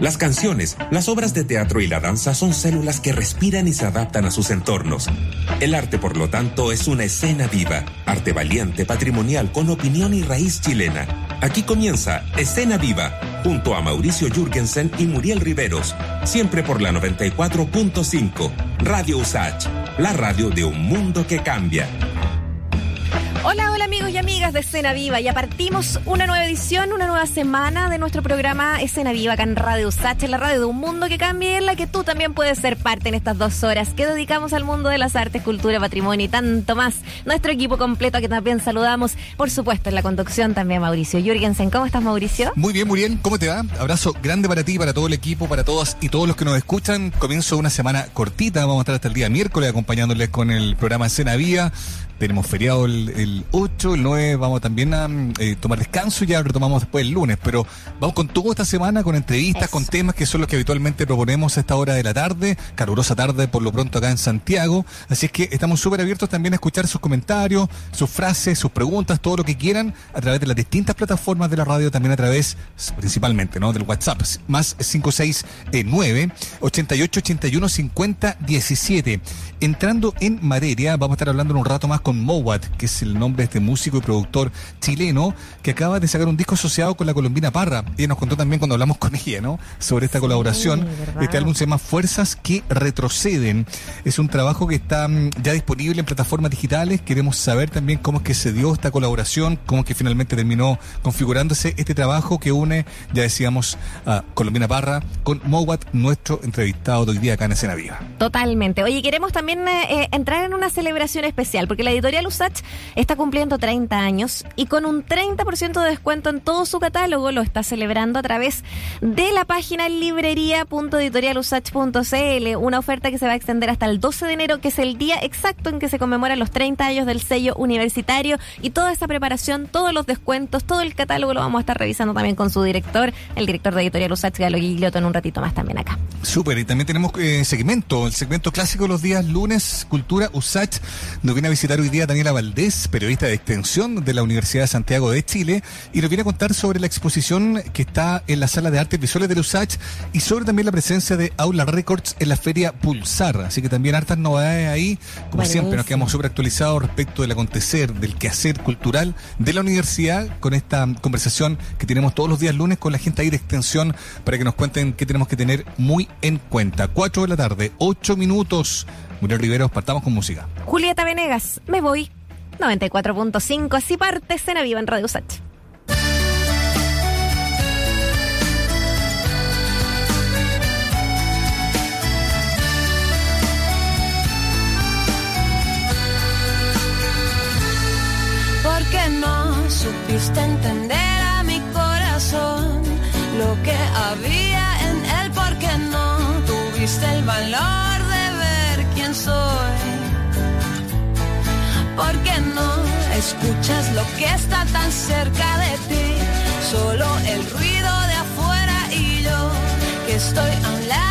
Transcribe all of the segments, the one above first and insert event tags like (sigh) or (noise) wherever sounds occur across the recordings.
Las canciones, las obras de teatro y la danza son células que respiran y se adaptan a sus entornos. El arte, por lo tanto, es una escena viva, arte valiente, patrimonial, con opinión y raíz chilena. Aquí comienza Escena Viva, junto a Mauricio Jürgensen y Muriel Riveros, siempre por la 94.5, Radio Usach, la radio de un mundo que cambia. Hola, hola amigos y amigas de Escena Viva. Ya partimos una nueva edición, una nueva semana de nuestro programa Escena Viva acá en Radio Sacha, la radio de un mundo que cambia en la que tú también puedes ser parte en estas dos horas que dedicamos al mundo de las artes, cultura, patrimonio y tanto más. Nuestro equipo completo que también saludamos, por supuesto, en la conducción también Mauricio Jürgensen. ¿Cómo estás, Mauricio? Muy bien, muy bien. ¿Cómo te va? Abrazo grande para ti, para todo el equipo, para todas y todos los que nos escuchan. Comienzo una semana cortita. Vamos a estar hasta el día miércoles acompañándoles con el programa Escena Viva. Tenemos feriado el, 8, el 9, vamos también a eh, tomar descanso y ya retomamos después el lunes. Pero vamos con toda esta semana, con entrevistas, con temas que son los que habitualmente proponemos a esta hora de la tarde, calurosa tarde por lo pronto acá en Santiago. Así es que estamos súper abiertos también a escuchar sus comentarios, sus frases, sus preguntas, todo lo que quieran a través de las distintas plataformas de la radio, también a través principalmente ¿no? del WhatsApp, más 569 88 81 50 17. Entrando en materia, vamos a estar hablando en un rato más con Mowat, que es el nombre de este músico y productor chileno que acaba de sacar un disco asociado con la colombina Parra. Y nos contó también cuando hablamos (laughs) con ella, ¿no? Sobre esta colaboración. Este álbum se llama Fuerzas que retroceden. Es un trabajo que está mm, ya disponible en plataformas digitales. Queremos saber también cómo es que se dio esta colaboración, cómo es que finalmente terminó configurándose este trabajo que une, ya decíamos, a Colombina Parra con Mowat, nuestro entrevistado de hoy día acá en Escena Viva. Totalmente. Oye, queremos también eh, eh, entrar en una celebración especial, porque la editorial Usach está cumpliendo 30 años y con un 30% de descuento en todo su catálogo lo está celebrando a través de la página librería.editorialusach.cl, una oferta que se va a extender hasta el 12 de enero, que es el día exacto en que se conmemoran los 30 años del sello universitario y toda esa preparación, todos los descuentos, todo el catálogo lo vamos a estar revisando también con su director, el director de Editorial Usach, Galo Guiglioto, en un ratito más también acá. Súper, y también tenemos eh, segmento, el segmento clásico los días lunes, Cultura Usach, nos viene a visitar hoy día Daniela Valdés, periodista de extensión de la Universidad de Santiago de Chile, y nos viene a contar sobre la exposición que está en la sala de artes visuales de USACH y sobre también la presencia de Aula Records en la feria Pulsar. Así que también hartas novedades ahí. Como siempre, nos quedamos súper actualizados respecto del acontecer, del quehacer cultural de la universidad con esta conversación que tenemos todos los días lunes con la gente ahí de extensión para que nos cuenten qué tenemos que tener muy en cuenta. 4 de la tarde, 8 minutos. Muriel Riveros, partamos con música. Julieta Venegas, me voy. 94.5, así parte Escena Viva en Radio Sach. Porque no supiste entender a mi corazón lo que había en él, porque no tuviste el valor soy. ¿Por qué no escuchas lo que está tan cerca de ti? Solo el ruido de afuera y yo que estoy a un lado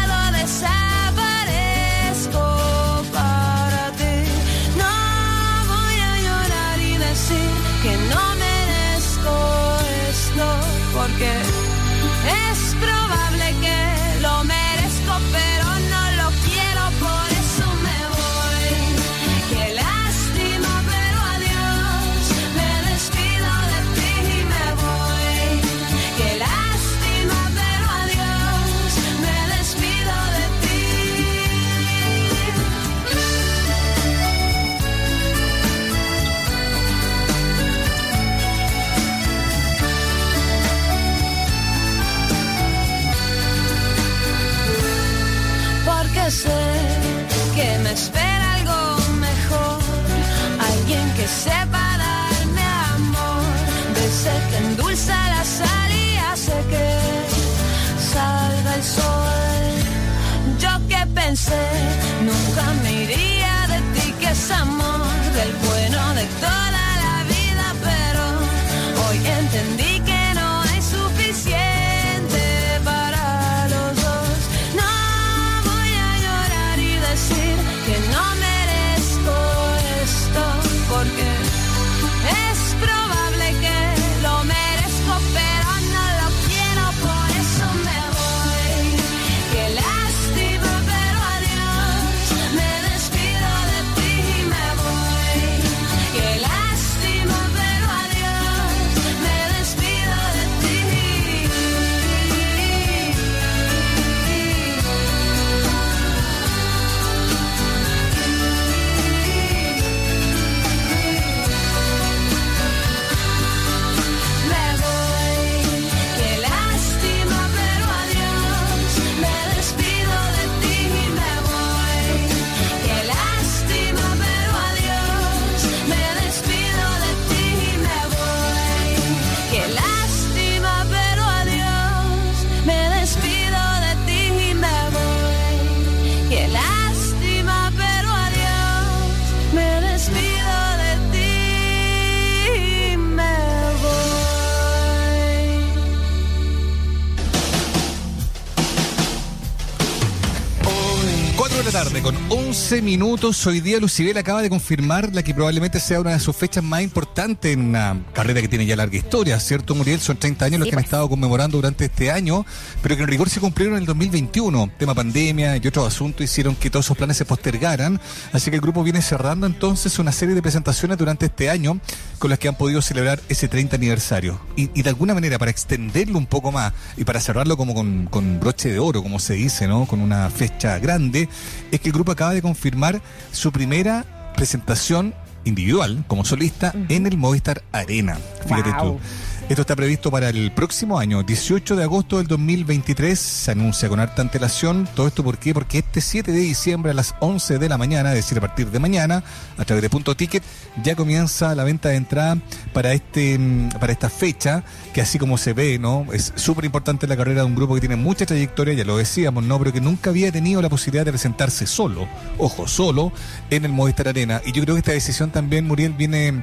11 minutos. Hoy día Lucibel acaba de confirmar la que probablemente sea una de sus fechas más importantes en una carrera que tiene ya larga historia, ¿cierto, Muriel? Son 30 años los Sí, que han pues. estado conmemorando durante este año, pero que en rigor se cumplieron en el 2021. Tema pandemia y otros asuntos hicieron que todos esos planes se postergaran. Así que el grupo viene cerrando entonces una serie de presentaciones durante este año con las que han podido celebrar ese 30 aniversario. Y, y de alguna manera, para extenderlo un poco más y para cerrarlo como con, con broche de oro, como se dice, ¿no? Con una fecha grande, es que el grupo acaba de confirmar su primera presentación individual, como solista, en el Movistar Arena. Fíjate Wow. tú. Esto está previsto para el próximo año, 18 de agosto del 2023. Se anuncia con harta antelación. ¿Todo esto por qué? Porque este 7 de diciembre a las 11 de la mañana, es decir, a partir de mañana, a través de Punto Ticket, ya comienza la venta de entrada para este mm, para esta fecha, que así como se ve, ¿no? Es súper importante la carrera de un grupo que tiene mucha trayectoria, ya lo decíamos, ¿no? Pero que nunca había tenido la posibilidad de presentarse solo, ojo, solo, en el Movistar Arena. Y yo creo que esta decisión también, Muriel, viene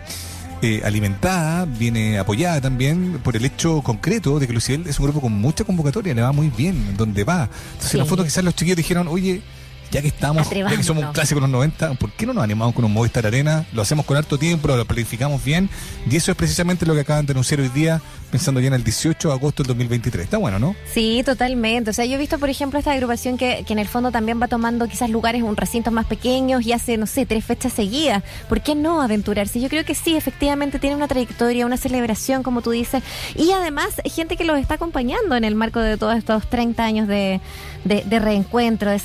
eh, alimentada, viene apoyada también por el hecho concreto de que Luciel es un grupo con mucha convocatoria, le va muy bien donde va. Entonces, Sí. en la foto quizás los chiquillos dijeron, oye, ya que estamos, ya que somos un clásico de los 90, ¿por qué no nos animamos con un Movistar Arena? Lo hacemos con harto tiempo, lo planificamos bien, y eso es precisamente lo que acaban de anunciar hoy día, pensando ya en el 18 de agosto del 2023. Está bueno, ¿no? Sí, totalmente. O sea, yo he visto, por ejemplo, esta agrupación que, que en el fondo también va tomando quizás lugares, un recintos más pequeños y hace, no sé, tres fechas seguidas. ¿Por qué no aventurarse? Yo creo que sí, efectivamente tiene una trayectoria, una celebración, como tú dices, y además gente que los está acompañando en el marco de todos estos 30 años de, de- de reencuentro, de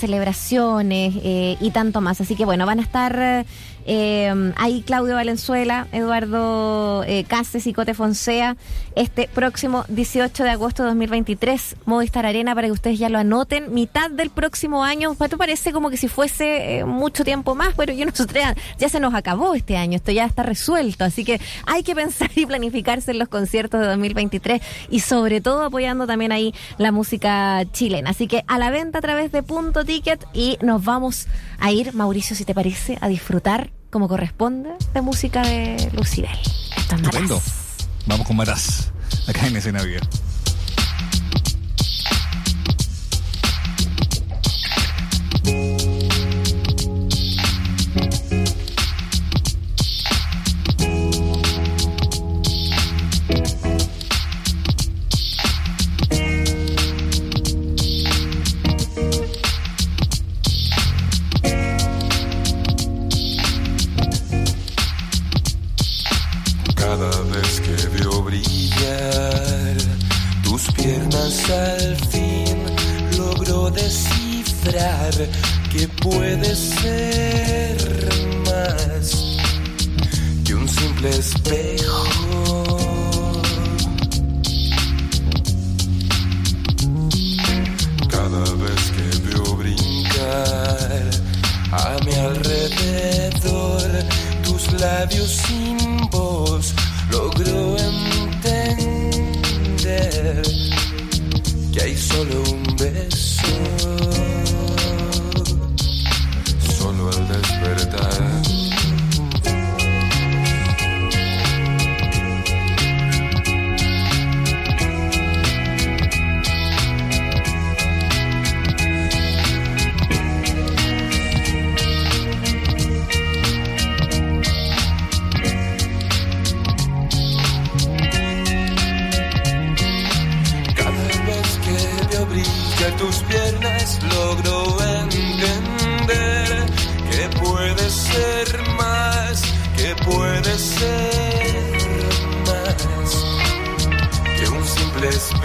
eh, y tanto más. Así que bueno, van a estar... eh, ahí Claudio Valenzuela, Eduardo eh, Cases y Cote Fonsea, este próximo 18 de agosto de 2023, Movistar Arena, para que ustedes ya lo anoten, mitad del próximo año, ¿te parece como que si fuese eh, mucho tiempo más? Pero yo nosotros ya, ya se nos acabó este año, esto ya está resuelto, así que hay que pensar y planificarse en los conciertos de 2023 y sobre todo apoyando también ahí la música chilena. Así que a la venta a través de Punto Ticket y nos vamos a ir, Mauricio, si te parece, a disfrutar como corresponde de música de Lucibel. Esto es. Maraz. Vamos con Maraz, acá en Escena Viva. Que puedes ser más que un simple espejo. Cada vez que veo brincar a mi alrededor tus labios sin voz, logro entender que hay solo un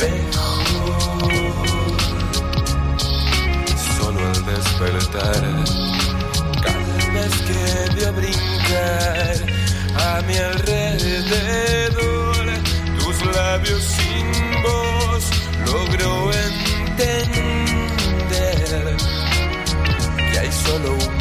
espejo. Solo al despertar, cada vez que veo brincar a mi alrededor tus labios sin voz logro entender que hay solo un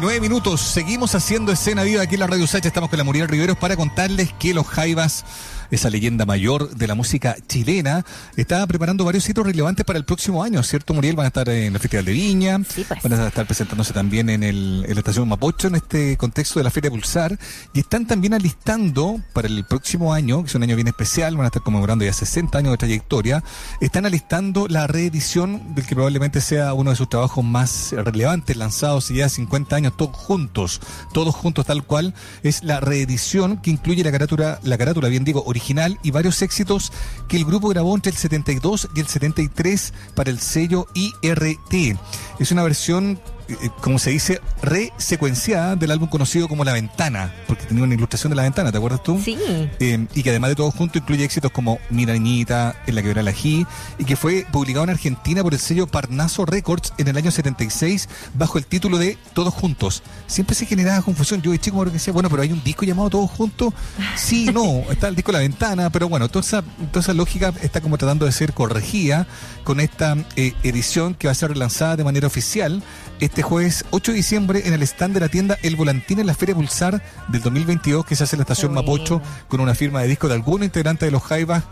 19 minutos. Seguimos haciendo escena viva aquí en la Radio Sacha. Estamos con la Muriel Riveros para contarles que los Jaivas, esa leyenda mayor de la música chilena, está preparando varios hitos relevantes para el próximo año, ¿cierto, Muriel? Van a estar en el Festival de Viña, Sí, pues. van a estar presentándose también en, el, en la estación Mapocho en este contexto de la Feria Pulsar y están también alistando para el próximo año, que es un año bien especial, van a estar conmemorando ya 60 años de trayectoria, están alistando la reedición del que probablemente sea uno de sus trabajos más relevantes, lanzados ya 50 años, todos juntos, todos juntos tal cual, es la reedición que incluye la carátula, la carátula, bien digo, original y varios éxitos que el grupo grabó entre el 72 y el 73 para el sello IRT. Es una versión como se dice, resecuenciada del álbum conocido como La Ventana, porque tenía una ilustración de La Ventana, ¿te acuerdas tú? Sí. Eh, y que además de todo junto incluye éxitos como Mira Niñita, En la quebrada la Ají, y que fue publicado en Argentina por el sello Parnaso Records en el año 76 bajo el título de Todos Juntos. Siempre se generaba confusión. Yo de chico me decía, bueno, pero hay un disco llamado Todos Juntos. Sí, (laughs) no, está el disco La Ventana, pero bueno, toda esa, toda esa lógica está como tratando de ser corregida con esta eh, edición que va a ser relanzada de manera oficial este jueves 8 de diciembre en el stand de la tienda El Volantín en la Feria Pulsar del 2022 que se hace en la estación. Mapocho con una firma de disco de algún integrante de los Jaivas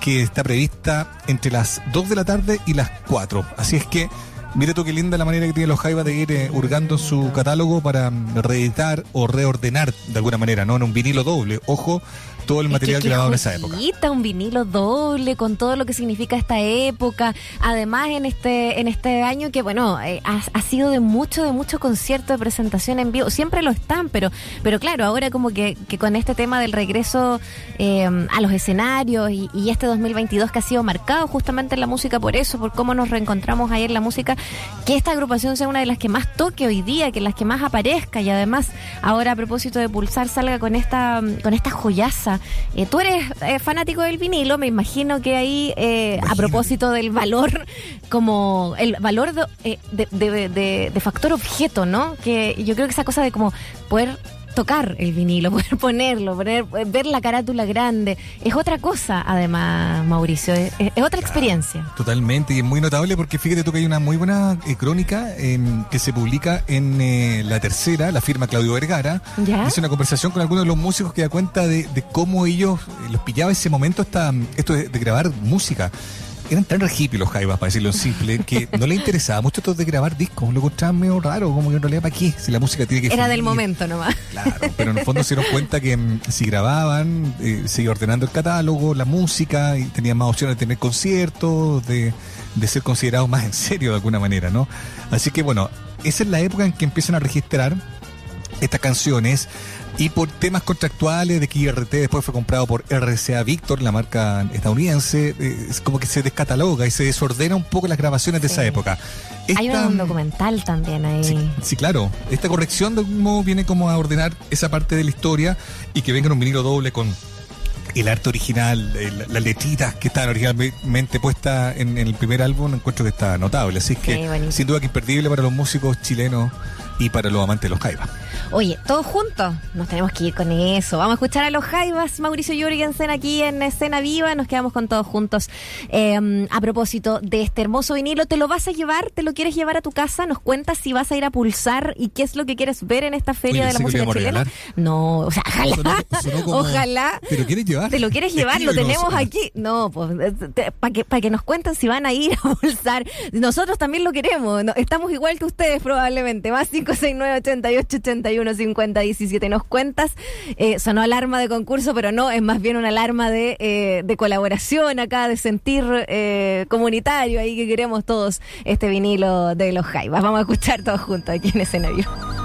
que está prevista entre las 2 de la tarde y las 4. Así es que mire tú qué linda la manera que tiene los Jaivas de ir eh, hurgando en su catálogo para reeditar o reordenar de alguna manera, ¿no? En un vinilo doble. Ojo, todo el Es material que qué grabado en esa época. un vinilo doble con todo lo que significa esta época. Además, en este en este año que, bueno, eh, ha, ha sido de mucho, de mucho concierto de presentación en vivo. Siempre lo están, pero pero claro, ahora como que, que con este tema del regreso eh, a los escenarios y, y este 2022 que ha sido marcado justamente en la música por eso, por cómo nos reencontramos ayer en la música, que esta agrupación sea una de las que más toque hoy día, que las que más aparezca y además ahora a propósito de Pulsar salga con esta con esta joyaza. Eh, tú eres eh, fanático del vinilo, me imagino que ahí eh, a propósito del valor como el valor de, de, de- de- de factor objeto, ¿no? Que yo creo que esa cosa de como poder tocar el vinilo, (laughs) poder ponerlo, poner, ver la carátula grande. Es otra cosa, además, Mauricio. Es, es otra experiencia. Totalmente, y es muy notable porque fíjate tú que hay una muy buena eh, crónica en- que se publica en eh, la tercera, la firma Claudio Vergara. ¿Ya? Hizo una conversación con algunos de los músicos que da cuenta de, de cómo ellos eh, los pillaba ese momento esta, esto de, de grabar música. Eran tan hippies los jaivas, para decirlo en simple, que (laughs) no les interesaba mucho esto de grabar discos. Lo encontraban medio raro, como que en realidad, ¿para qué? Si la música tiene que Era del momento nomás. Claro, pero en el fondo (laughs) se dieron cuenta que mm, si grababan, eh, se iba ordenando el catálogo, la música, y tenían más opciones de tener conciertos, de, de ser considerados más en serio de alguna manera, ¿no? Así que bueno, esa es la época en que empiezan a registrar estas canciones y por temas contractuales de que IRT después fue comprado por RCA Victor, la marca estadounidense, eh, es como que se descataloga y se desordena un poco las grabaciones de esa época. Hay un documental también ahí. Sí, sí, claro. Esta corrección de algún modo viene como a ordenar esa parte de la historia y que venga en un vinilo doble con el arte original, el- las letritas que estaban originalmente puestas en, en el primer álbum, encuentro que está notable. Así que, Sí, sin duda que imperdible para los músicos chilenos y para los amantes de los jaivas. Oye, todos juntos, nos tenemos que ir con eso. Vamos a escuchar a los Jaivas, Mauricio Jürgensen aquí en Escena Viva. Nos quedamos con todos juntos. Eh, a propósito de este hermoso vinilo, ¿te lo vas a llevar? ¿Te lo quieres llevar a tu casa? ¿Nos cuentas si vas a ir a pulsar y qué es lo que quieres ver en esta feria Oye, de la música chilena? No, o sea, ojalá. Sonó- sonó como- Ojalá. ¿Te lo quieres llevar? ¿Te lo quieres llevar? Lo tenemos aquí. No, pues para que, pa' que nos cuenten si van a ir a (laughs) pulsar. Nosotros también lo queremos. no, estamos igual que ustedes probablemente. Más 569 88 81 50 17. Nos cuentas. Eh, sonó alarma de concurso, pero no, es más bien una alarma de, eh, de colaboración acá, de sentir eh, comunitario ahí que queremos todos este vinilo de los Jaivas. Vamos a escuchar todos juntos aquí en escenario.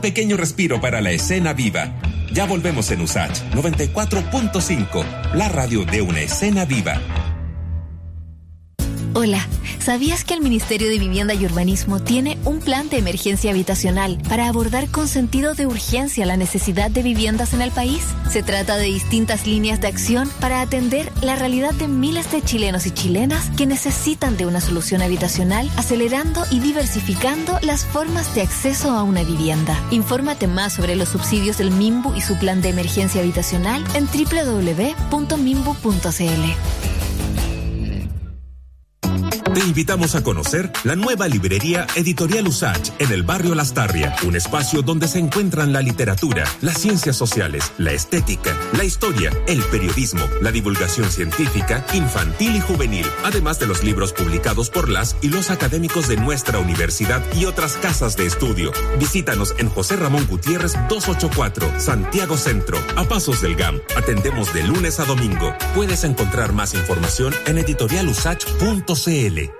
Pequeño respiro para la escena viva. Ya volvemos en USACH 94.5, la radio de una escena viva. Hola, ¿sabías que el Ministerio de Vivienda y Urbanismo tiene un plan de emergencia habitacional para abordar con sentido de urgencia la necesidad de viviendas en el país? Se trata de distintas líneas de acción para atender la realidad de miles de chilenos y chilenas que necesitan de una solución habitacional, acelerando y diversificando las formas de acceso a una vivienda. Infórmate más sobre los subsidios del MIMBU y su plan de emergencia habitacional en www.mimbu.cl. invitamos a conocer la nueva librería Editorial Usach en el barrio Lastarria, un espacio donde se encuentran la literatura, las ciencias sociales, la estética, la historia, el periodismo, la divulgación científica, infantil y juvenil, además de los libros publicados por las y los académicos de nuestra universidad y otras casas de estudio. Visítanos en José Ramón Gutiérrez 284, Santiago Centro, a pasos del GAM. Atendemos de lunes a domingo. Puedes encontrar más información en editorialusach.cl.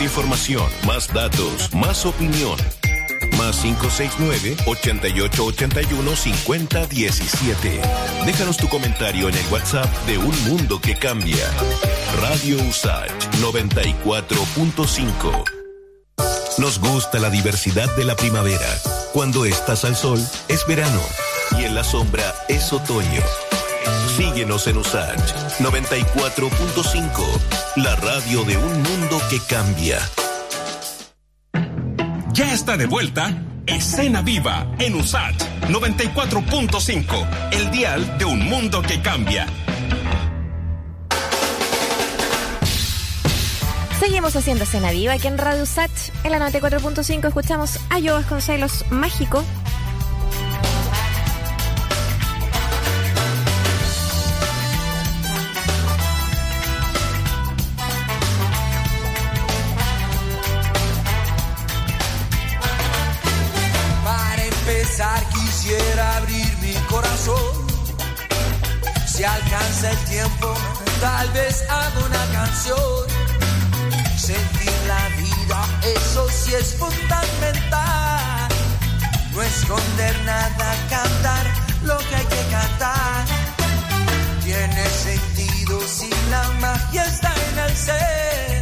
Información, más datos, más opinión. Más 569-8881-5017. Déjanos tu comentario en el WhatsApp de Un Mundo que Cambia. Radio Usach 94.5. Nos gusta la diversidad de la primavera. Cuando estás al sol, es verano. Y en la sombra, es otoño. Síguenos en Usach 94.5, la radio de un mundo que cambia. Ya está de vuelta Escena Viva en Usach 94.5, el dial de un mundo que cambia. Seguimos haciendo escena viva aquí en Radio Sat. En la 94.5 escuchamos a Yo Vasconcelos Mágico. Tal vez hago una canción. Sentir la vida, eso sí es fundamental. No esconder nada, cantar lo que hay que cantar. Tiene sentido si la magia está en el ser.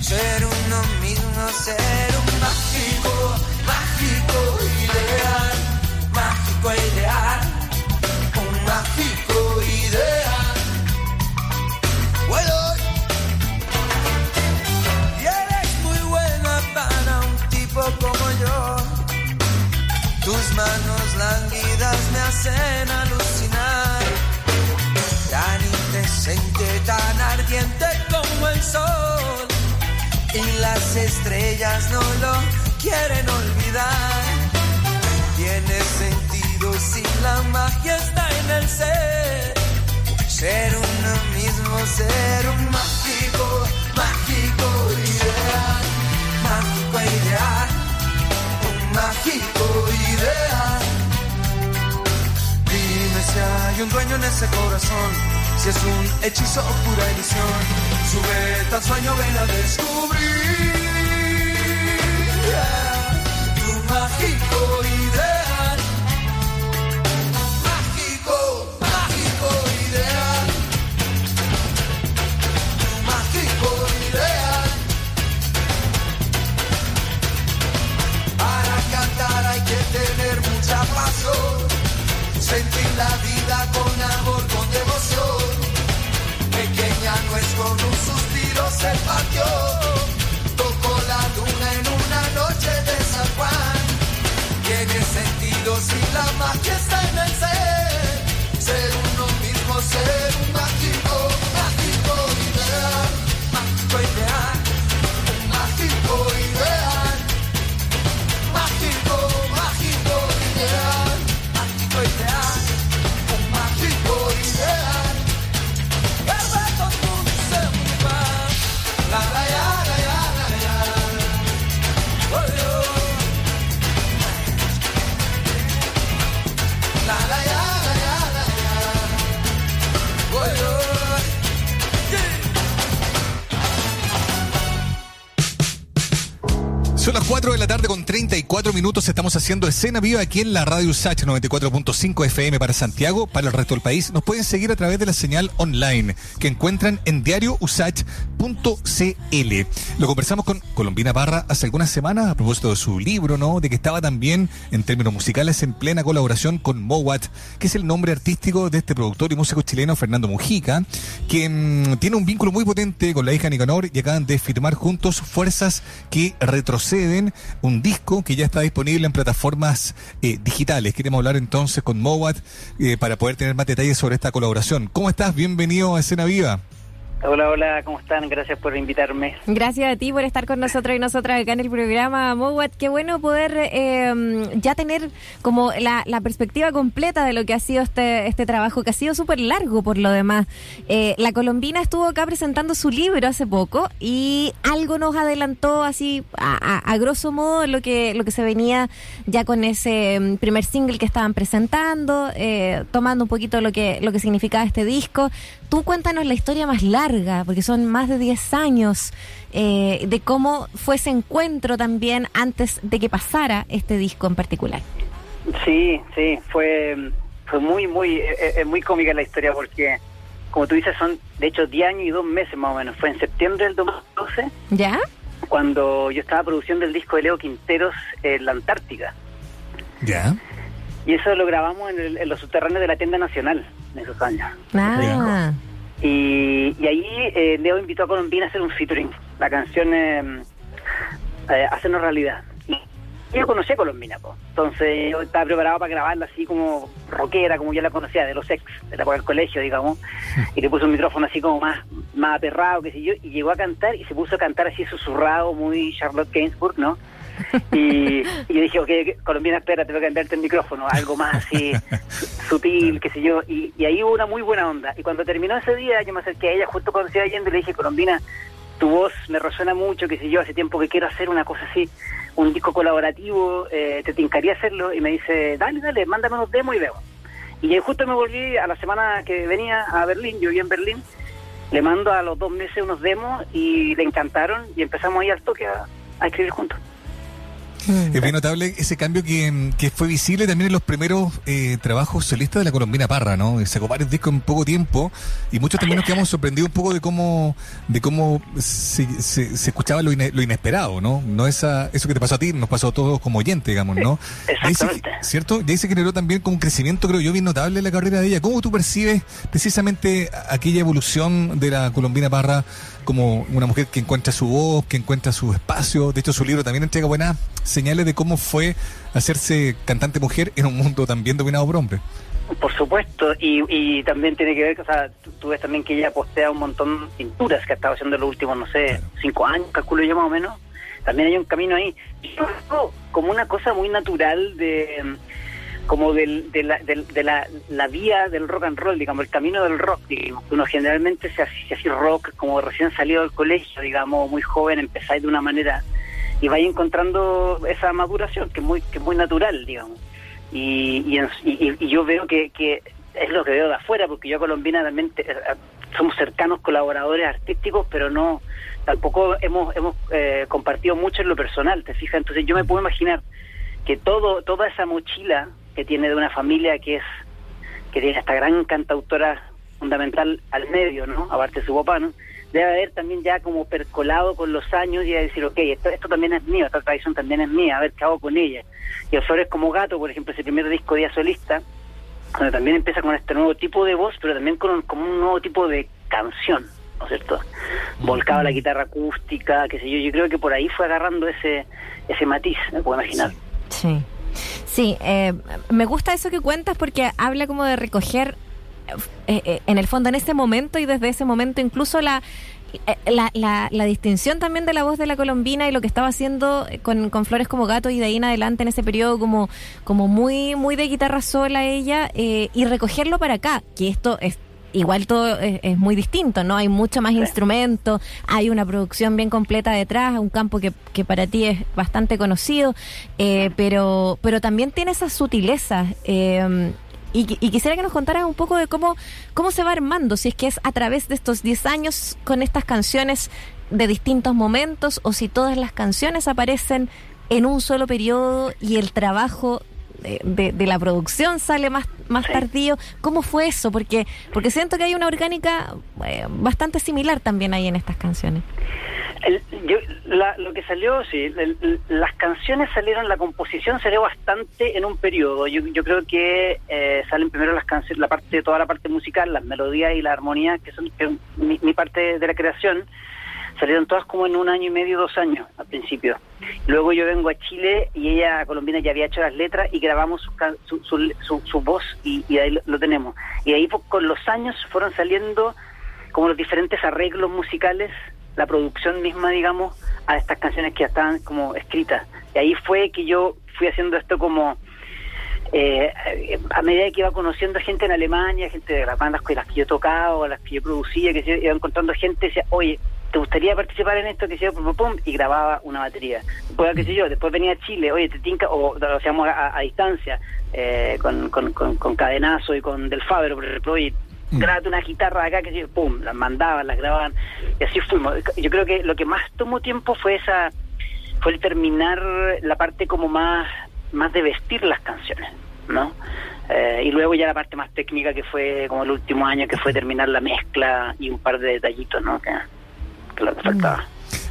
Ser uno mismo, ser un las estrellas no lo quieren olvidar. Tiene sentido si la magia está en el ser. Ser uno mismo, ser un mágico, mágico ideal. Mágico ideal, un mágico ideal. Dime si hay un dueño en ese corazón, si es un hechizo o pura ilusión. Sube al sueño, ven a descubrir. Se partió. Tocó la luna en una noche de San Juan. Tiene sentido si la magia está en el ser. Ser uno mismo, ser minutos estamos haciendo escena viva aquí en la Radio USACH 94.5 FM para Santiago, para el resto del país. Nos pueden seguir a través de la señal online que encuentran en diariousach.cl. Lo conversamos con Colombina Barra hace algunas semanas a propósito de su libro, ¿no? De que estaba también, en términos musicales, en plena colaboración con Mowat, que es el nombre artístico de este productor y músico chileno Fernando Mujica, que mm, tiene un vínculo muy potente con la hija Nicanor y acaban de firmar juntos Fuerzas que retroceden, un disco que ya está disponible en plataformas eh, digitales. Queremos hablar entonces con Mowat eh, para poder tener más detalles sobre esta colaboración. ¿Cómo estás? Bienvenido a Escena Viva. Hola, hola, ¿cómo están? Gracias por invitarme. Gracias a ti por estar con nosotros y nosotras acá en el programa, Mowat. Qué bueno poder eh, ya tener como la, la, perspectiva completa de lo que ha sido este, este trabajo, que ha sido súper largo por lo demás. Eh, la colombina estuvo acá presentando su libro hace poco y algo nos adelantó así, a, a, a grosso modo, lo que, lo que se venía ya con ese mm, primer single que estaban presentando, eh, tomando un poquito lo que, lo que significaba este disco. Tú cuéntanos la historia más larga porque son más de 10 años, eh, de cómo fue ese encuentro también antes de que pasara este disco en particular. Sí, sí, fue, fue muy, muy, eh, muy cómica la historia porque, como tú dices, son de hecho 10 años y 2 meses más o menos. Fue en septiembre del 2012. ¿Ya? Cuando yo estaba produciendo el disco de Leo Quinteros en la Antártica. ¿Ya? Y eso lo grabamos en, el, en los subterráneos de la tienda nacional en esos años. Ah. Y, y ahí eh, Leo invitó a Colombina a hacer un featuring, la canción eh, eh, Hacernos Realidad. Y yo conocí a Colombina, po. entonces yo estaba preparado para grabarla así como rockera, como yo la conocía, de los ex, de la época del colegio, digamos, (laughs) y le puse un micrófono así como más, más aperrado, qué sé yo, y llegó a cantar y se puso a cantar así susurrado, muy Charlotte Gainsbourg, ¿no? Y, y yo dije, ok, Colombina, espera, tengo que cambiarte el micrófono, algo más así (laughs) sutil, qué sé yo. Y, y, ahí hubo una muy buena onda. Y cuando terminó ese día, yo me acerqué a ella justo cuando se iba yendo y le dije, Colombina, tu voz me resuena mucho, qué sé yo, hace tiempo que quiero hacer una cosa así, un disco colaborativo, eh, te tincaría hacerlo. Y me dice, dale, dale, mándame unos demos y veo. Y justo me volví a la semana que venía a Berlín, yo vivía en Berlín, le mando a los dos meses unos demos y le encantaron y empezamos ahí al toque a, a escribir juntos. Es bien notable ese cambio que, que fue visible también en los primeros eh, trabajos solistas de la Colombina Parra, ¿no? Sacó varios discos en poco tiempo y muchos también nos quedamos sorprendidos un poco de cómo de cómo se, se, se escuchaba lo, ine, lo, inesperado, ¿no? No esa, eso que te pasó a ti, nos pasó a todos como oyente, digamos, ¿no? Exactamente. Se, ¿Cierto? Y ahí se generó también como un crecimiento, creo yo, bien notable en la carrera de ella. ¿Cómo tú percibes precisamente aquella evolución de la Colombina Parra como una mujer que encuentra su voz, que encuentra su espacio. De hecho, su libro también entrega buenas señales de cómo fue hacerse cantante mujer en un mundo también dominado por hombres. Por supuesto, y, y también tiene que ver, o sea, tú, tú, ves también que ella postea un montón de pinturas que ha estado haciendo en los últimos, no sé, claro. cinco años, calculo yo más o menos. También hay un camino ahí. Yo como una cosa muy natural de como del, de, la, de, de la, la, vía del rock and roll, digamos, el camino del rock, digamos. Uno generalmente se hace, se rock como recién salido del colegio, digamos, muy joven, empezáis de una manera y vais encontrando esa maduración que es muy, que es muy natural, digamos. Y, y, y, y yo veo que, que, es lo que veo de afuera, porque yo Colombina también te, somos cercanos colaboradores artísticos, pero no tampoco hemos, hemos eh, compartido mucho en lo personal, ¿te fijas? Entonces yo me puedo imaginar que todo toda esa mochila que tiene de una familia que es que tiene esta gran cantautora fundamental al medio, ¿no? Aparte de su papá, ¿no? Debe haber también ya como percolado con los años y a decir, ok, esto, esto también es mío, esta tradición también es mía, a ver qué hago con ella. Y Flores como Gato, por ejemplo, ese primer disco día solista, donde también empieza con este nuevo tipo de voz, pero también con un, nuevo tipo de canción, ¿no es cierto? Volcaba la guitarra acústica, qué sé yo, yo creo que por ahí fue agarrando ese ese matiz, me puedo imaginar. Sí. Sí, eh, me gusta eso que cuentas porque habla como de recoger, eh, eh, en el fondo, en ese momento y desde ese momento incluso la, la, la, la, distinción también de la voz de la colombina y lo que estaba haciendo con, con Flores como gato y de ahí en adelante en ese periodo como, como muy, muy de guitarra sola ella y recogerlo para acá, que esto es igual todo es, es, muy distinto, ¿no? Hay mucho más sí. instrumento, hay una producción bien completa detrás, un campo que, que para ti es bastante conocido, eh, pero, pero también tiene esas sutilezas. Eh, y, y, quisiera que nos contaras un poco de cómo, cómo se va armando, si es que es a través de estos 10 años con estas canciones de distintos momentos o si todas las canciones aparecen en un solo periodo y el trabajo de, de- la producción sale más, más Sí. tardío. ¿Cómo fue eso? Porque, porque siento que hay una orgánica eh, bastante similar también ahí en estas canciones. El- yo- la- lo que salió, sí, el- las canciones salieron, la composición salió bastante en un periodo. Yo, yo creo que eh, salen primero las canciones, la parte, toda la parte musical, las melodías y la armonía, que son que mi, mi parte de la creación, salieron todas como en un año y medio, dos años al principio. Luego yo vengo a Chile y ella, Colombina, ya había hecho las letras y grabamos su, su, su- su- voz y, ahí lo, tenemos. Y ahí pues, con los años fueron saliendo como los diferentes arreglos musicales, la producción misma, digamos, a estas canciones que ya estaban como escritas. Y ahí fue que yo fui haciendo esto como eh, a medida que iba conociendo gente en Alemania, gente de las bandas con las que yo tocaba las que yo producía, que iba encontrando gente, decía, oye, ¿te gustaría participar en esto? Que se pum, pum, pum, y grababa una batería. Después, qué sé yo, después venía a Chile, oye, te tinca, o lo hacíamos a, a distancia, eh, con, con, con, con Cadenazo y con Del Fabro, por ejemplo, oye, Mm. grábate una guitarra acá, que sé yo, pum, las mandaban, las grababan, y así fuimos. Yo creo que lo que más tomó tiempo fue esa fue el terminar la parte como más más de vestir las canciones, ¿no? Eh, y luego ya la parte más técnica que fue como el último año, que fue terminar la mezcla y un par de detallitos, ¿no? Que, que lo que faltaba.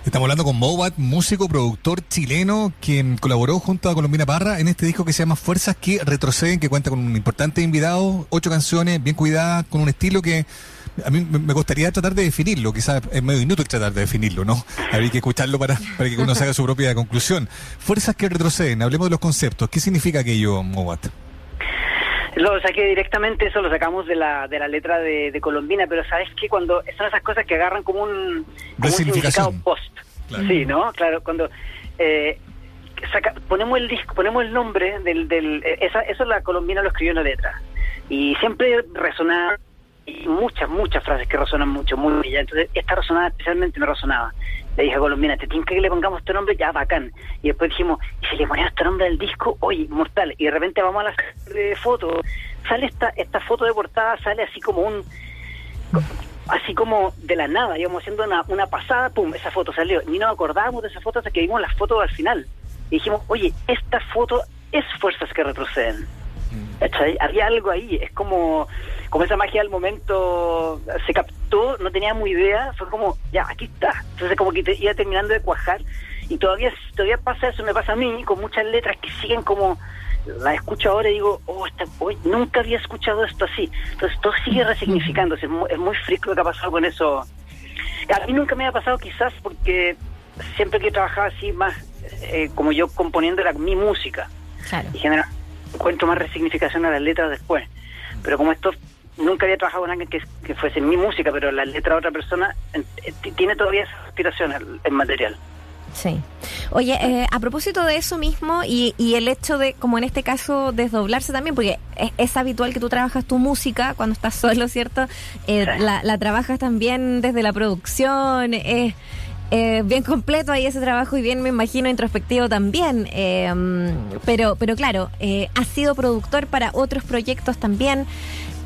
Estamos hablando con Mobat, músico, productor chileno, quien colaboró junto a Colombina Parra en este disco que se llama Fuerzas que retroceden, que cuenta con un importante invitado, ocho canciones bien cuidadas, con un estilo que a mí me me gustaría tratar de definirlo, quizás es medio inútil tratar de definirlo, ¿no? (laughs) Habría que escucharlo para, para que uno se haga su propia conclusión. Fuerzas que retroceden, hablemos de los conceptos. ¿Qué significa aquello, Mobat? Lo saqué directamente, eso lo sacamos de la, de la letra de, de Colombina, pero sabes que cuando son esas cosas que agarran como un, como un significado post. Claro. Sí, ¿no? Claro, cuando eh, saca- ponemos el disco, ponemos el nombre del, del eh, esa, eso la Colombina lo escribió en la letra. Y siempre resonaba, y muchas, muchas frases que resonan mucho, muy bellas. Entonces, esta resonaba especialmente me resonaba. Le dije a Colombina, ¿te tinca que le pongamos este nombre? Ya, bacán. Y después dijimos, ¿y si le ponemos este nombre al disco? Oye, mortal. Y de repente vamos a la eh, foto. Sale esta, esta foto de portada, sale así como un así como de la nada, íbamos haciendo una, una pasada, pum, esa foto salió. Ni nos acordábamos de esa foto hasta que vimos las fotos al final. Y dijimos, oye, esta foto es fuerzas que retroceden. ¿Cachai? Había algo ahí, es como, como esa magia del momento se captó, no teníamos idea, fue como, ya, aquí está. Entonces como que te iba terminando de cuajar y todavía todavía pasa eso, me pasa a mí, con muchas letras que siguen como, las escucho ahora y digo, oh, esta, nunca había escuchado esto así. Entonces todo sigue resignificándose, es muy, es muy frico lo que ha pasado con eso. A mí nunca me ha pasado quizás porque siempre que he trabajado así más eh, como yo componiendo era mi música Claro. y genera encuentro más resignificación a las letras después. Pero como esto nunca había trabajado con alguien que, que fuese mi música, pero la letra de otra persona eh, tiene todavía esa aspiración en material. Sí. Oye, eh, a propósito de eso mismo y, y el hecho de, como en este caso, desdoblarse también, porque es, es habitual que tú trabajas tu música cuando estás (laughs) solo, ¿cierto? Eh, Sí. la, la trabajas también desde la producción, es eh, bien completo ahí ese trabajo y bien, me imagino, introspectivo también. Mm, pero, pero claro, eh, has sido productor para otros proyectos también.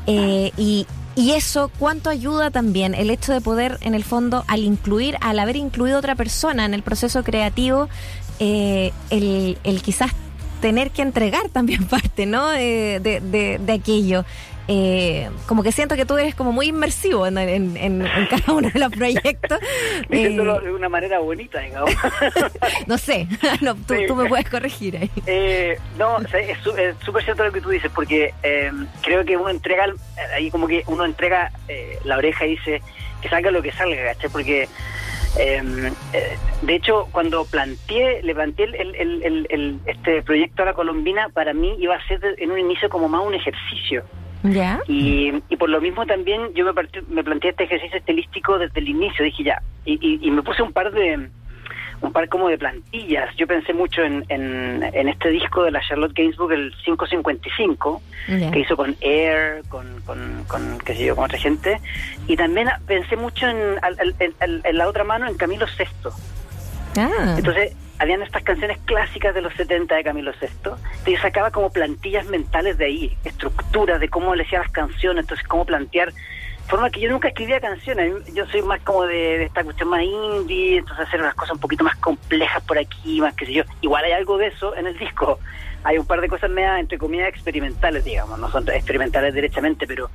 Eh, y, y eso, ¿cuánto ayuda también el hecho de poder, en el fondo, al incluir, al haber incluido otra persona en el proceso creativo, eh, el, el quizás tener que entregar también (laughs) parte, ¿no? Eh, de, de aquello. Eh, como que siento que tú eres como muy inmersivo en, en, en- en cada uno de los (laughs) proyectos. (laughs) Diciéndolo Eh, de una manera bonita, digamos. (laughs) no sé, no, tú, Sí. tú me puedes corregir ahí. Eh, no, o sea, es súper cierto lo que tú dices, porque eh, creo que uno entrega, el- ahí como que uno entrega eh, la oreja y dice que salga lo que salga, ¿cachai? Porque, eh, eh, de hecho, cuando planteé, le planteé el, este proyecto a la Colombina, para mí iba a ser en un inicio como más un ejercicio. ¿Ya? Y, y por lo mismo también yo me, partí- me planteé este ejercicio estilístico desde el inicio, dije ya, y, y- y me puse un par de un par como de plantillas. Yo pensé mucho en, en, en este disco de la Charlotte Gainsbourg, el 555, Ya. que hizo con Air, con, con, con, qué sé yo, con otra gente. Y también pensé mucho en, en- la otra mano en Camilo VI. Ah, Entonces, habían estas canciones clásicas de los 70 de Camilo VI. Entonces, yo sacaba como plantillas mentales de ahí, estructuras de cómo le hacía las canciones, entonces cómo plantear forma que yo nunca escribía canciones. Yo soy más como de, esta cuestión más indie, entonces hacer unas cosas un poquito más complejas por aquí, más que sé yo. Igual hay algo de eso en el disco. Hay un par de cosas medias, entre comillas, experimentales, digamos. No son experimentales derechamente, pero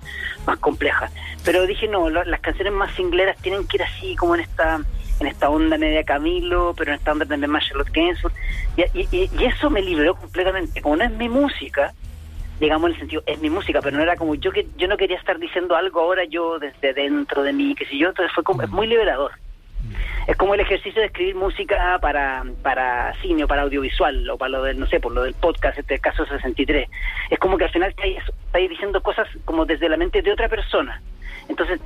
más complejas. Pero dije, no, lo- las canciones más singleras tienen que ir así, como en esta en esta onda media Camilo, pero en esta onda también más Charlotte Gainsbourg. Y, eso me liberó completamente. Como no es mi música, digamos en el sentido, es mi música, pero no era como yo que yo no quería estar diciendo algo ahora yo desde dentro de mí, qué sé yo, entonces fue como, es muy liberador. Es como el ejercicio de escribir música para, para cine o para audiovisual o para lo del, no sé, por lo del podcast, este caso 63. Es como que al final estáis, estáis diciendo cosas como desde la mente de otra persona. Entonces,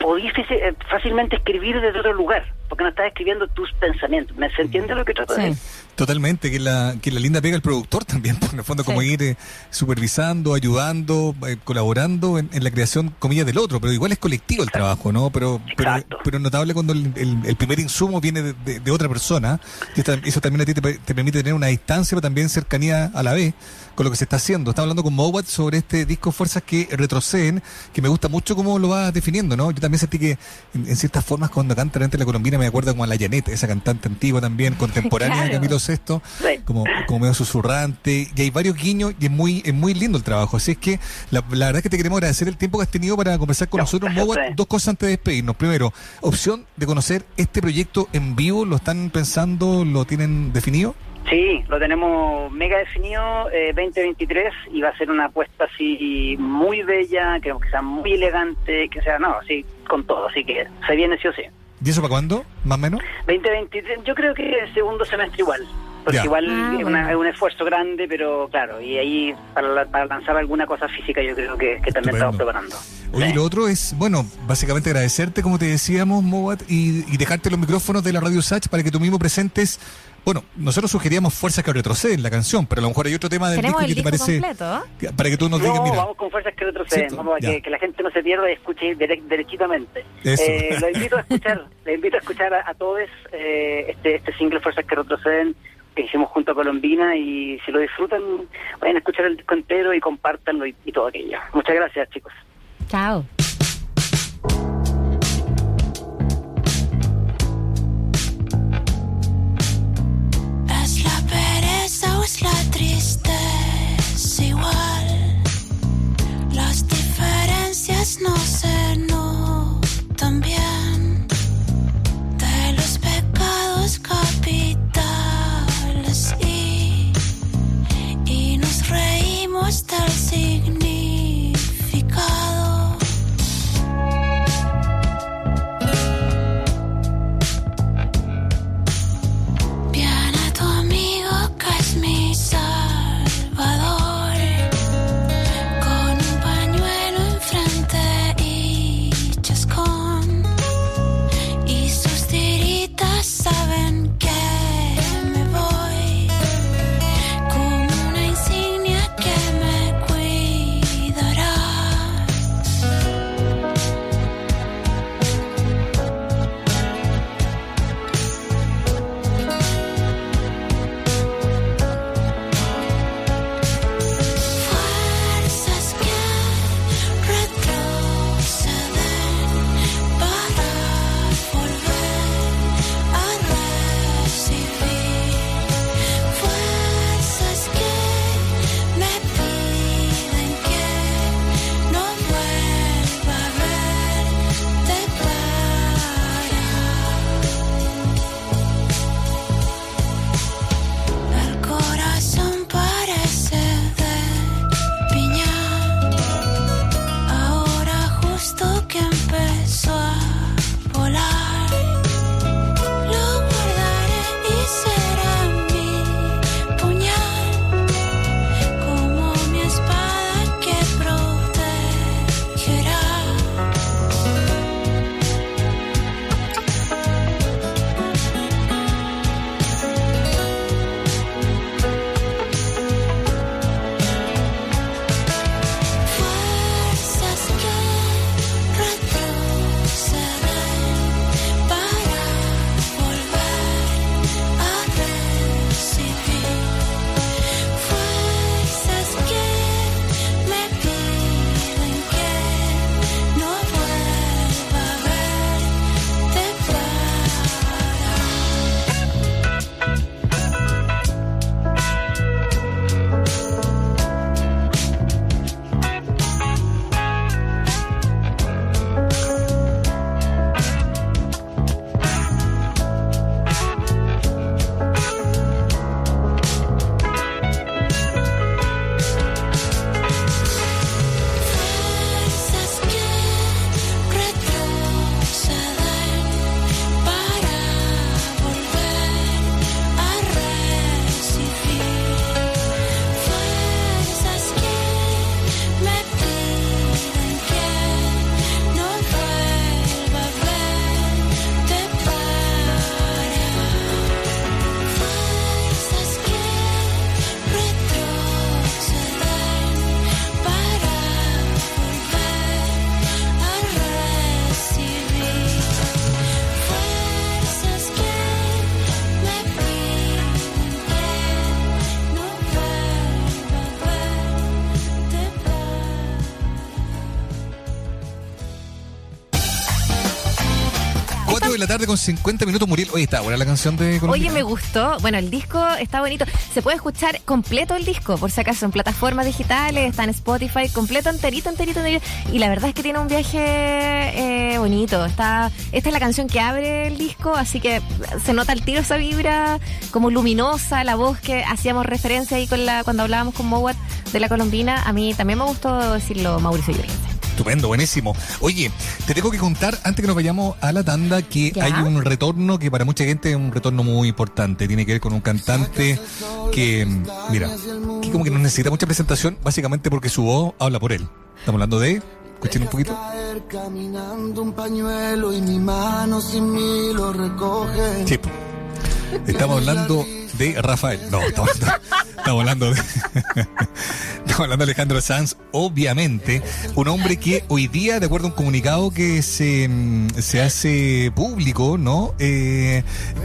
fácil- eh, fácilmente escribir desde otro lugar, porque no estás escribiendo tus pensamientos. ¿Me se entiende lo que trato de Sí. decir? Totalmente, que la, que la linda pega el productor también, (laughs) porque en el fondo como ir eh, supervisando, ayudando, eh, colaborando en, en la creación, comillas, del otro, pero igual es colectivo el trabajo, ¿no? Pero pero, pero es notable cuando el, el- el primer insumo viene de, de- de otra persona, y eso también a ti te permite tener una distancia, pero también cercanía a la vez con lo que se está haciendo. Estaba hablando con Mowat sobre este disco Fuerzas que retroceden, que me gusta mucho cómo lo vas definiendo, ¿no? Yo también sentí que en, en ciertas formas cuando canta la la colombina me acuerda como a la Janet, esa cantante antigua también, contemporánea (laughs) de. Camilo Sí. como, como medio susurrante, y hay varios guiños y es muy, es muy lindo el trabajo. Así es que la, la verdad es que te queremos agradecer el tiempo que has tenido para conversar con No, nosotros, Mowat. Dos cosas antes de despedirnos. Primero, opción de conocer este proyecto en vivo, ¿lo están pensando, lo tienen definido? Sí, lo tenemos mega definido eh, 2023 y va a ser una apuesta así muy bella, que sea muy elegante, que sea, no, así con todo, así que se viene sí o sí. ¿Y eso para cuándo? ¿Más o menos? 2023, yo creo que el segundo semestre igual, porque Ya. igual Ah, es, una- bueno. es un esfuerzo grande, pero claro, y ahí para, la- para lanzar alguna cosa física yo creo que, que también estamos preparando. Oye, Sí. lo otro es, bueno, básicamente agradecerte, como te decíamos, Mowat, y, y dejarte los micrófonos de la Radio Sach para que tú mismo presentes. Bueno, nosotros sugeríamos Fuerzas que retroceden la canción, pero a lo mejor hay otro tema del disco el que te disco parece. completo. que- Para que tú nos digas, No, mira. vamos con fuerzas que retroceden, ¿Cierto? vamos a que, que la gente no se pierda y escuche dere- derechitamente. Eso. Eh, lo invito a escuchar, (laughs) le invito a escuchar a, a todos eh, este, este single Fuerzas que retroceden que hicimos junto a Colombina y si lo disfrutan, vayan a escuchar el disco entero y compártanlo y, y todo aquello. Muchas gracias, chicos. Chao. Es la tristeza igual. Las diferencias no se notan bien. De los pecados capitales y, y nos reímos del significado. Nunca es mi salvador. Tarde con 50 minutos, Muriel. Oye, está buena la canción de Oye, Colombina. me gustó. Bueno, el disco está bonito. Se puede escuchar completo el disco, por si acaso, en plataformas digitales, está en Spotify, completo, enterito, enterito, enterito. Y la verdad es que tiene un viaje eh, bonito. Está, esta es la canción que abre el disco, así que se nota el tiro esa vibra como luminosa, la voz que hacíamos referencia ahí con la cuando hablábamos con Mowat de la colombina. A mí también me gustó decirlo Mauricio Llorente. Estupendo, buenísimo. Oye, te tengo que contar, antes que nos vayamos a la tanda, que ¿Ya? hay un retorno que para mucha gente es un retorno muy importante. Tiene que ver con un cantante que, mira, que como que no necesita mucha presentación, básicamente porque su voz habla por él. Estamos hablando de, escuchen un poquito. caminando un pañuelo y mi mano sin mí lo recoge. Sí. Estamos hablando de Rafael. No, estamos hablando, estamos hablando de. (laughs) Estamos (laughs) hablando de Alejandro Sanz, obviamente, un hombre que hoy día, de acuerdo a un comunicado que se, mm, se hace público, ¿no? Eh,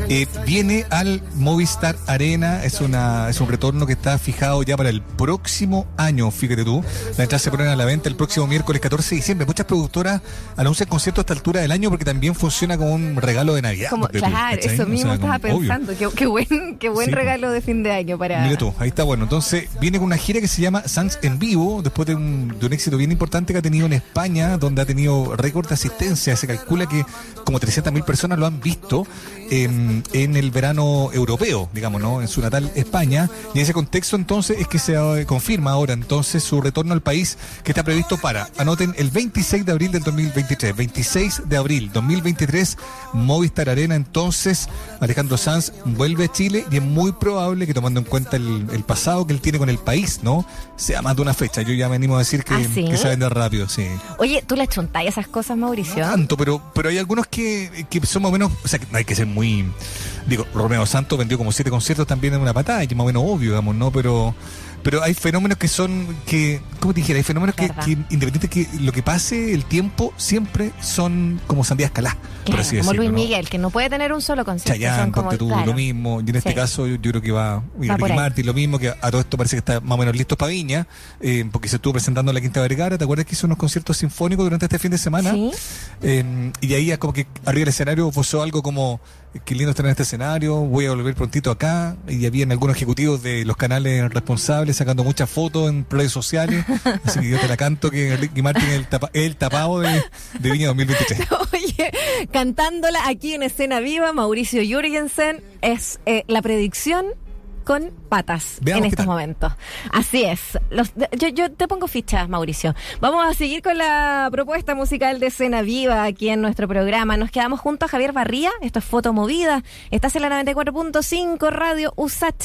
eh, viene al Movistar Arena, es una es un retorno que está fijado ya para el próximo año, fíjate tú. Las entradas se ponen a la venta el próximo miércoles 14 de diciembre. Muchas productoras anuncian conciertos a esta altura del año porque también funciona como un regalo de Navidad. Como, claro, ¿cachai? eso O mismo sea, estaba como, pensando. Qué, qué buen, qué buen Sí, regalo de fin de año para. Mira tú, ahí está bueno. Entonces, viene con una gira que se llama Sans en vivo, después de un, éxito bien importante que ha tenido en España, donde ha tenido récord de asistencia. Se calcula que como 300.000 personas lo han visto en, en el verano europeo, digamos, ¿no? En su natal España. Y en ese contexto, entonces, es que se eh, confirma ahora, entonces, su retorno al país que está previsto para, anoten, el 26 de abril del 2023. 26 de abril 2023, Movistar Arena. Entonces, Alejandro Sanz vuelve a Chile y es muy probable que tomando en cuenta el, el pasado que él tiene con el país, ¿no? Sea más de una fecha. Yo ya me animo a decir que, ¿Ah, sí? que se vende rápido, sí. Oye, ¿tú le chuntáis esas cosas, Mauricio? Tanto, pero, pero hay algunos que, que son más o menos, o sea, que no hay que ser muy, digo, Romeo Santos vendió como siete conciertos también en una patada, y más o menos obvio, digamos, ¿no? Pero, pero hay fenómenos que son, que, ¿cómo te dijera? Hay fenómenos que, que, independiente que lo que pase, el tiempo, siempre son como sandías calá, Claro, como decirlo. Luis ¿no? Miguel, que no puede tener un solo concierto. Como, tú, claro. lo mismo. Y en este Sí. caso, yo, yo creo que va. Va Ricky. Martin, lo mismo, que a todo esto parece que está más o menos listo para Viña, eh, porque se estuvo presentando en la Quinta Vergara. ¿Te acuerdas que hizo unos conciertos sinfónicos durante este fin de semana? Sí. Eh, y ahí, como que arriba del escenario posó algo como. Qué lindo estar en este escenario, voy a volver prontito acá. Y habían algunos ejecutivos de los canales responsables sacando muchas fotos en redes sociales. (laughs) (laughs) Así que yo te la canto que Ricky Martin es el, tapa- el tapado de, de Viña 2023. (laughs) Oye, cantándola aquí en escena viva, Mauricio Jürgensen es eh, la predicción con patas Veamos en estos momentos. Así es. Los- yo, yo te pongo fichas, Mauricio. Vamos a seguir con la propuesta musical de escena viva aquí en nuestro programa. Nos quedamos junto a Javier Barría. Esto es Foto Movida. Estás en la 94.5 Radio USAT.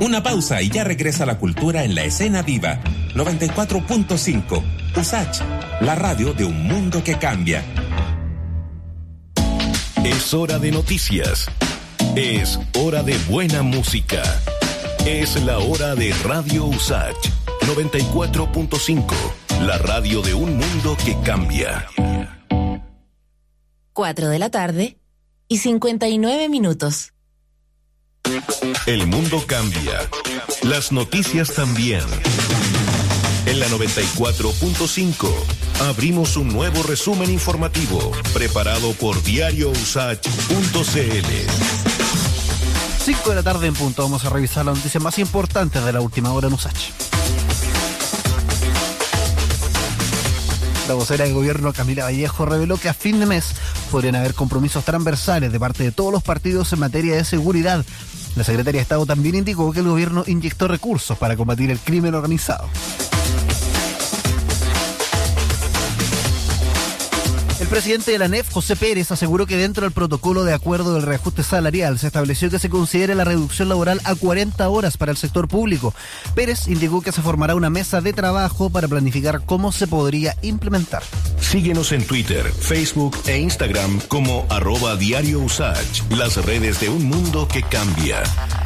Una pausa y ya regresa la cultura en la escena viva. 94.5. USACH, la radio de un mundo que cambia. Es hora de noticias. Es hora de buena música. Es la hora de Radio Usach 94.5. La radio de un mundo que cambia. 4 de la tarde y 59 minutos. El mundo cambia. Las noticias también. En la 94.5 abrimos un nuevo resumen informativo preparado por diariousach.cl. 5 de la tarde en punto vamos a revisar las noticias más importantes de la última hora en Usach. La vocera del gobierno Camila Vallejo reveló que a fin de mes podrían haber compromisos transversales de parte de todos los partidos en materia de seguridad. La secretaria de Estado también indicó que el gobierno inyectó recursos para combatir el crimen organizado. Presidente de la NEF, José Pérez, aseguró que dentro del protocolo de acuerdo del reajuste salarial se estableció que se considere la reducción laboral a 40 horas para el sector público. Pérez indicó que se formará una mesa de trabajo para planificar cómo se podría implementar. Síguenos en Twitter, Facebook e Instagram como arroba diario Usach, las redes de un mundo que cambia.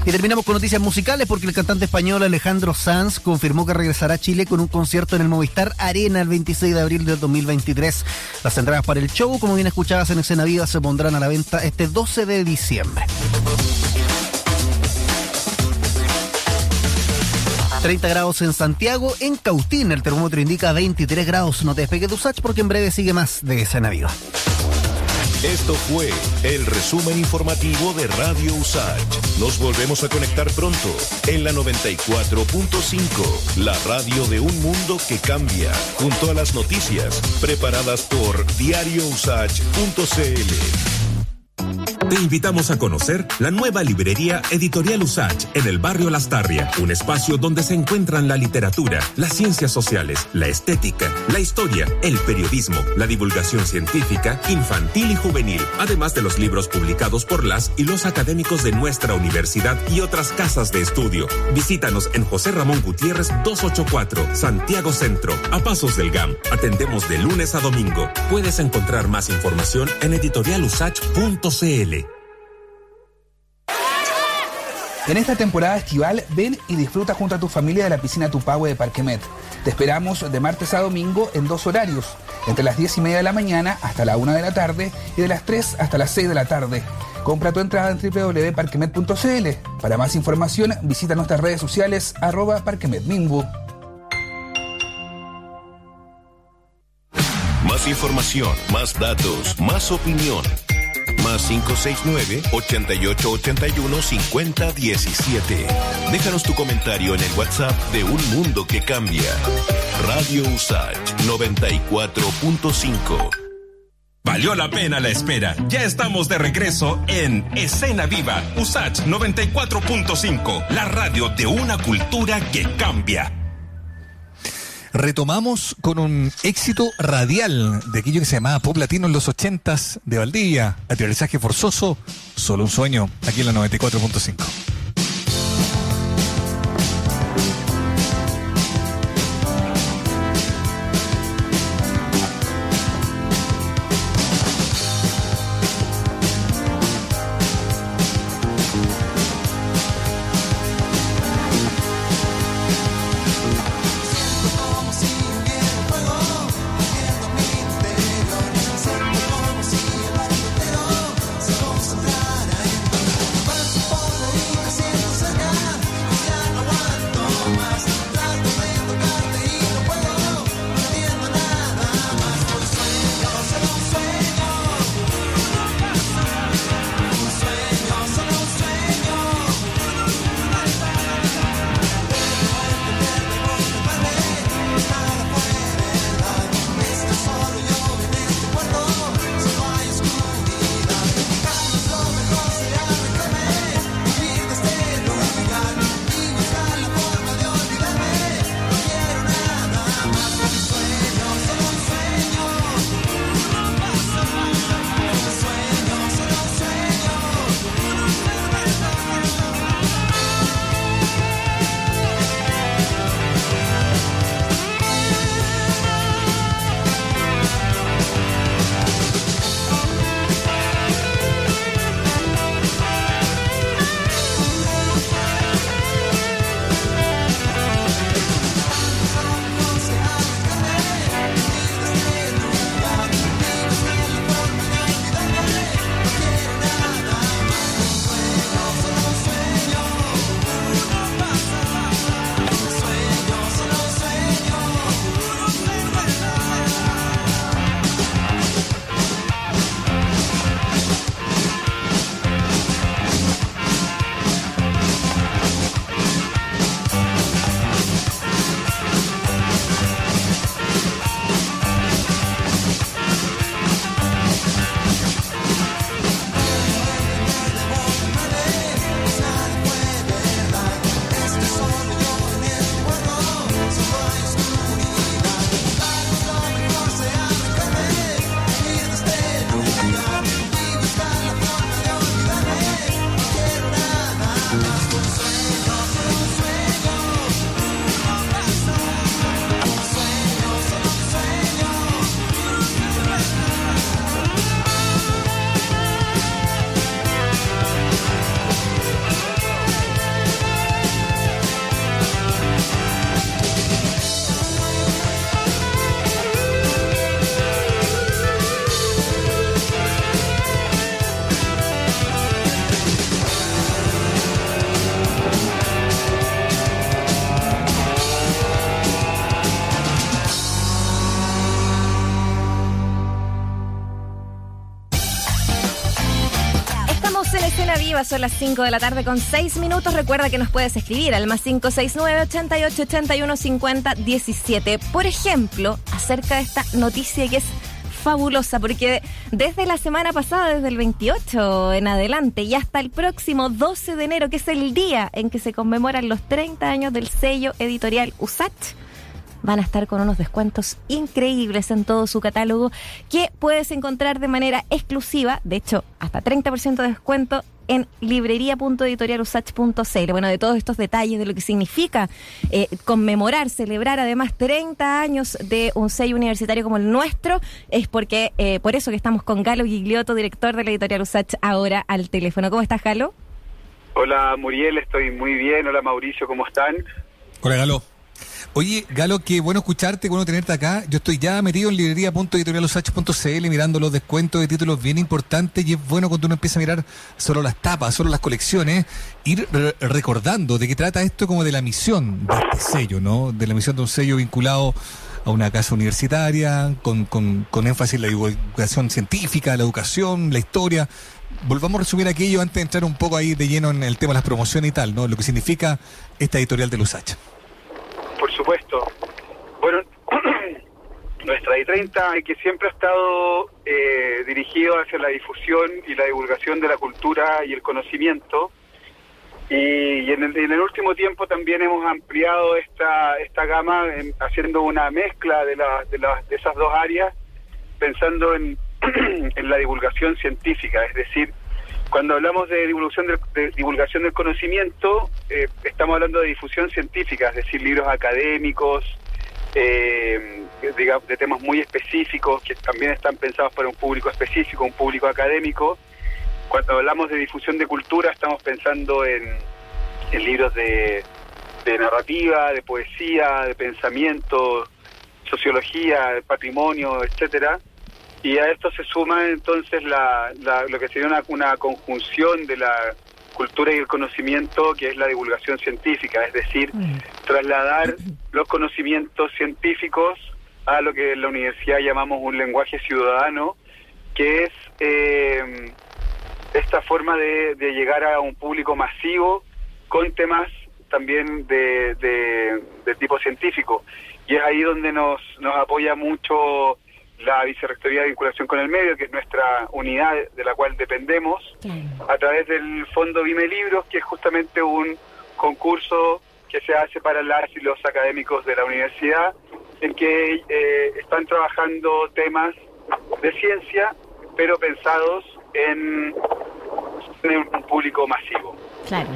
Y terminamos con noticias musicales porque el cantante español Alejandro Sanz confirmó que regresará a Chile con un concierto en el Movistar Arena el 26 de abril del 2023. Las entradas para el show, como bien escuchabas en Escena Viva, se pondrán a la venta este 12 de diciembre. 30 grados en Santiago, en Cautín el termómetro indica 23 grados. No te despegues de Usach porque en breve sigue más de Escena Viva. Esto fue el resumen informativo de Radio Usach. Nos volvemos a conectar pronto en la 94.5, la radio de un mundo que cambia, junto a las noticias preparadas por diariousach.cl. Te invitamos a conocer la nueva librería Editorial Usach en el barrio Lastarria, un espacio donde se encuentran la literatura, las ciencias sociales, la estética, la historia, el periodismo, la divulgación científica, infantil y juvenil, además de los libros publicados por las y los académicos de nuestra universidad y otras casas de estudio. Visítanos en José Ramón Gutiérrez 284, Santiago Centro, a pasos del GAM. Atendemos de lunes a domingo. Puedes encontrar más información en editorialusach.cl. En esta temporada estival, ven y disfruta junto a tu familia de la piscina Tupahue de Parquemet. Te esperamos de martes a domingo en dos horarios, entre las 10 y media de la mañana hasta la 1 de la tarde y de las 3 hasta las 6 de la tarde. Compra tu entrada en www.parquemet.cl. Para más información, visita nuestras redes sociales arroba parquemetmingo. Más información, más datos, más opinión. Más 569-8881-5017. Déjanos tu comentario en el WhatsApp de Un Mundo que Cambia. Radio Usage 94.5. Valió la pena la espera. Ya estamos de regreso en Escena Viva, USACH 94.5, la radio de una cultura que cambia. Retomamos con un éxito radial de aquello que se llamaba Pop Latino en los ochentas de Valdivia. Aterrizaje forzoso, solo un sueño, aquí en la 94.5. son las 5 de la tarde con 6 minutos. Recuerda que nos puedes escribir al más 569 88 81 50 17. Por ejemplo, acerca de esta noticia que es fabulosa, porque desde la semana pasada, desde el 28 en adelante y hasta el próximo 12 de enero, que es el día en que se conmemoran los 30 años del sello editorial USACH, van a estar con unos descuentos increíbles en todo su catálogo que puedes encontrar de manera exclusiva, de hecho, hasta 30% de descuento en librería.editorialusach.cl. Bueno, de todos estos detalles, de lo que significa eh, conmemorar, celebrar además 30 años de un sello universitario como el nuestro, es porque eh, por eso que estamos con Galo Gigliotto, director de la editorial Usach, ahora al teléfono. ¿Cómo estás, Galo? Hola Muriel, estoy muy bien. Hola Mauricio, ¿cómo están? Hola, Galo. Oye, Galo, qué bueno escucharte, bueno tenerte acá. Yo estoy ya metido en librería.editorialosach.cl mirando los descuentos de títulos bien importantes y es bueno cuando uno empieza a mirar solo las tapas, solo las colecciones, ir re- recordando de qué trata esto como de la misión de este sello, ¿no? De la misión de un sello vinculado a una casa universitaria, con, con, con énfasis en la divulgación científica, la educación, la historia. Volvamos a resumir aquello antes de entrar un poco ahí de lleno en el tema de las promociones y tal, ¿no? Lo que significa esta editorial de Lusach. Por supuesto. Bueno, (clears throat) nuestra I-30, que siempre ha estado eh, dirigido hacia la difusión y la divulgación de la cultura y el conocimiento. Y, en, el, en el último tiempo también hemos ampliado esta, esta gama en- haciendo una mezcla de, la- de, las- de esas dos áreas, pensando en, (clears throat) en la divulgación científica, es decir, cuando hablamos de divulgación del, de divulgación del conocimiento, eh, estamos hablando de difusión científica, es decir, libros académicos, eh, digamos, de temas muy específicos que también están pensados para un público específico, un público académico. Cuando hablamos de difusión de cultura, estamos pensando en, libros de, de narrativa, de poesía, de pensamiento, sociología, patrimonio, etcétera. Y a esto se suma entonces la, la- lo que sería una, una conjunción de la cultura y el conocimiento, que es la divulgación científica, es decir, trasladar los conocimientos científicos a lo que en la universidad llamamos un lenguaje ciudadano, que es eh, esta forma de, de llegar a un público masivo con temas también de, de- de tipo científico. Y es ahí donde nos, nos apoya mucho la Vicerrectoría de Vinculación con el Medio, que es nuestra unidad de la cual dependemos, a través del Fondo Vime Libros, que es justamente un concurso que se hace para las y los académicos de la universidad, en que eh, están trabajando temas de ciencia, pero pensados en, en un público masivo. Claro.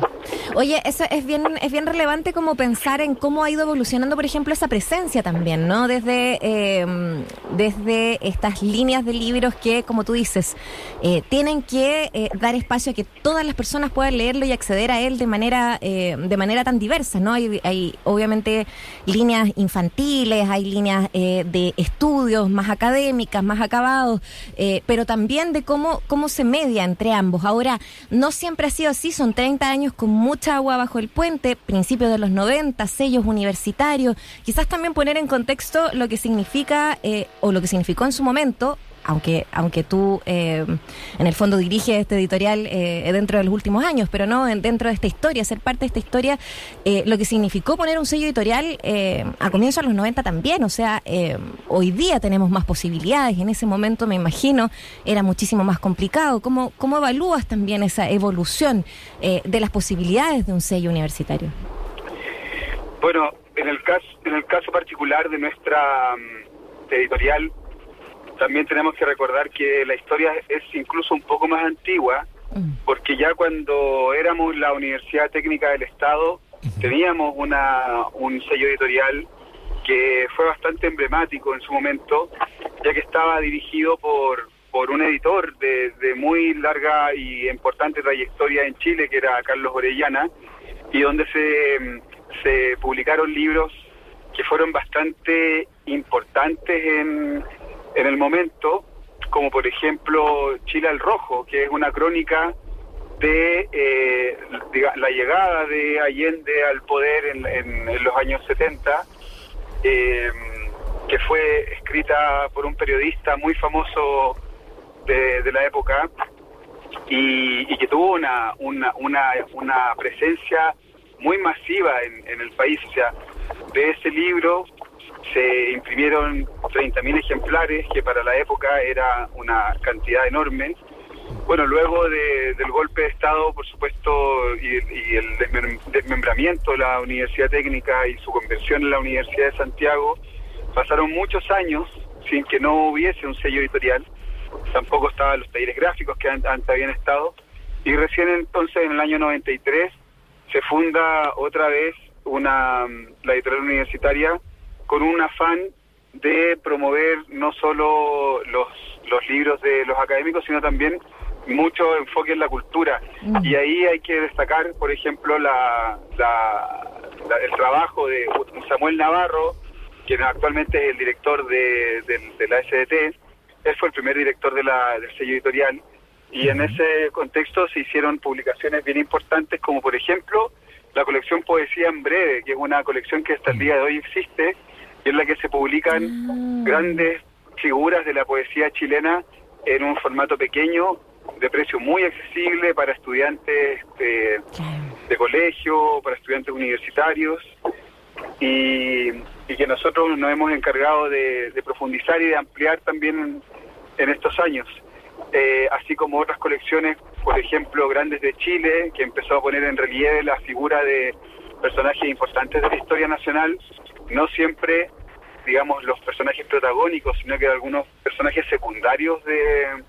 Oye, eso es bien, es bien relevante como pensar en cómo ha ido evolucionando, por ejemplo, esa presencia también, ¿no? Desde, eh, desde estas líneas de libros que, como tú dices, eh, tienen que eh, dar espacio a que todas las personas puedan leerlo y acceder a él de manera, eh, de manera tan diversa, ¿no? Hay, hay obviamente líneas infantiles, hay líneas eh, de estudios más académicas, más acabados, pero también de cómo, cómo se media entre ambos. Ahora, no siempre ha sido así, son 30 años con mucha agua bajo el puente, principios de los 90, sellos universitarios, quizás también poner en contexto lo que significa eh, o lo que significó en su momento. Aunque, aunque tú eh, en el fondo diriges este editorial eh, dentro de los últimos años, pero no en- dentro de esta historia, ser parte de esta historia, eh, lo que significó poner un sello editorial eh, a comienzos de los 90 también. O sea, eh, hoy día tenemos más posibilidades. En ese momento, me imagino, era muchísimo más complicado. ¿Cómo, cómo evalúas también esa evolución de las posibilidades de un sello universitario? Bueno, en el caso, en el caso particular de nuestra mm, editorial, también tenemos que recordar que la historia es incluso un poco más antigua, porque ya cuando éramos la Universidad Técnica del Estado, teníamos una, un sello editorial que fue bastante emblemático en su momento, ya que estaba dirigido por, por un editor de, de muy larga y importante trayectoria en Chile, que era Carlos Orellana, y donde se, mm, se publicaron libros que fueron bastante importantes en, en el momento, como por ejemplo Chile al Rojo, que es una crónica de eh, la llegada de Allende al poder en, los años 70, eh, que fue escrita por un periodista muy famoso de, la época y, que tuvo una, una, una, una presencia muy masiva en, en el país. O sea, de ese libro se imprimieron 30.000 ejemplares, que para la época era una cantidad enorme. Bueno, luego de- del golpe de Estado, por supuesto, y, el desmem- desmembramiento de la Universidad Técnica y su conversión en la Universidad de Santiago, pasaron muchos años sin que no hubiese un sello editorial. Tampoco estaban los talleres gráficos que an- antes habían estado. Y recién entonces, en el año 93, se funda otra vez una la editorial universitaria con un afán de promover no solo los, los libros de los académicos, sino también mucho enfoque en la cultura. Y ahí hay que destacar, por ejemplo, la, la- la- el trabajo de Samuel Navarro, quien actualmente es el director de, de- de la SDT. Él fue el primer director de la, del sello editorial. Y en ese contexto se hicieron publicaciones bien importantes, como por ejemplo la colección Poesía en Breve, que es una colección que hasta el día de hoy existe, en la que se publican grandes figuras de la poesía chilena en un formato pequeño, de precio muy accesible para estudiantes de, de colegio, para estudiantes universitarios, y, y que nosotros nos hemos encargado de, de profundizar y de ampliar también en, en estos años. Eh, así como otras colecciones, por ejemplo, Grandes de Chile, que empezó a poner en relieve la figura de personajes importantes de la historia nacional, no siempre, digamos, los personajes protagónicos, sino que algunos personajes secundarios de,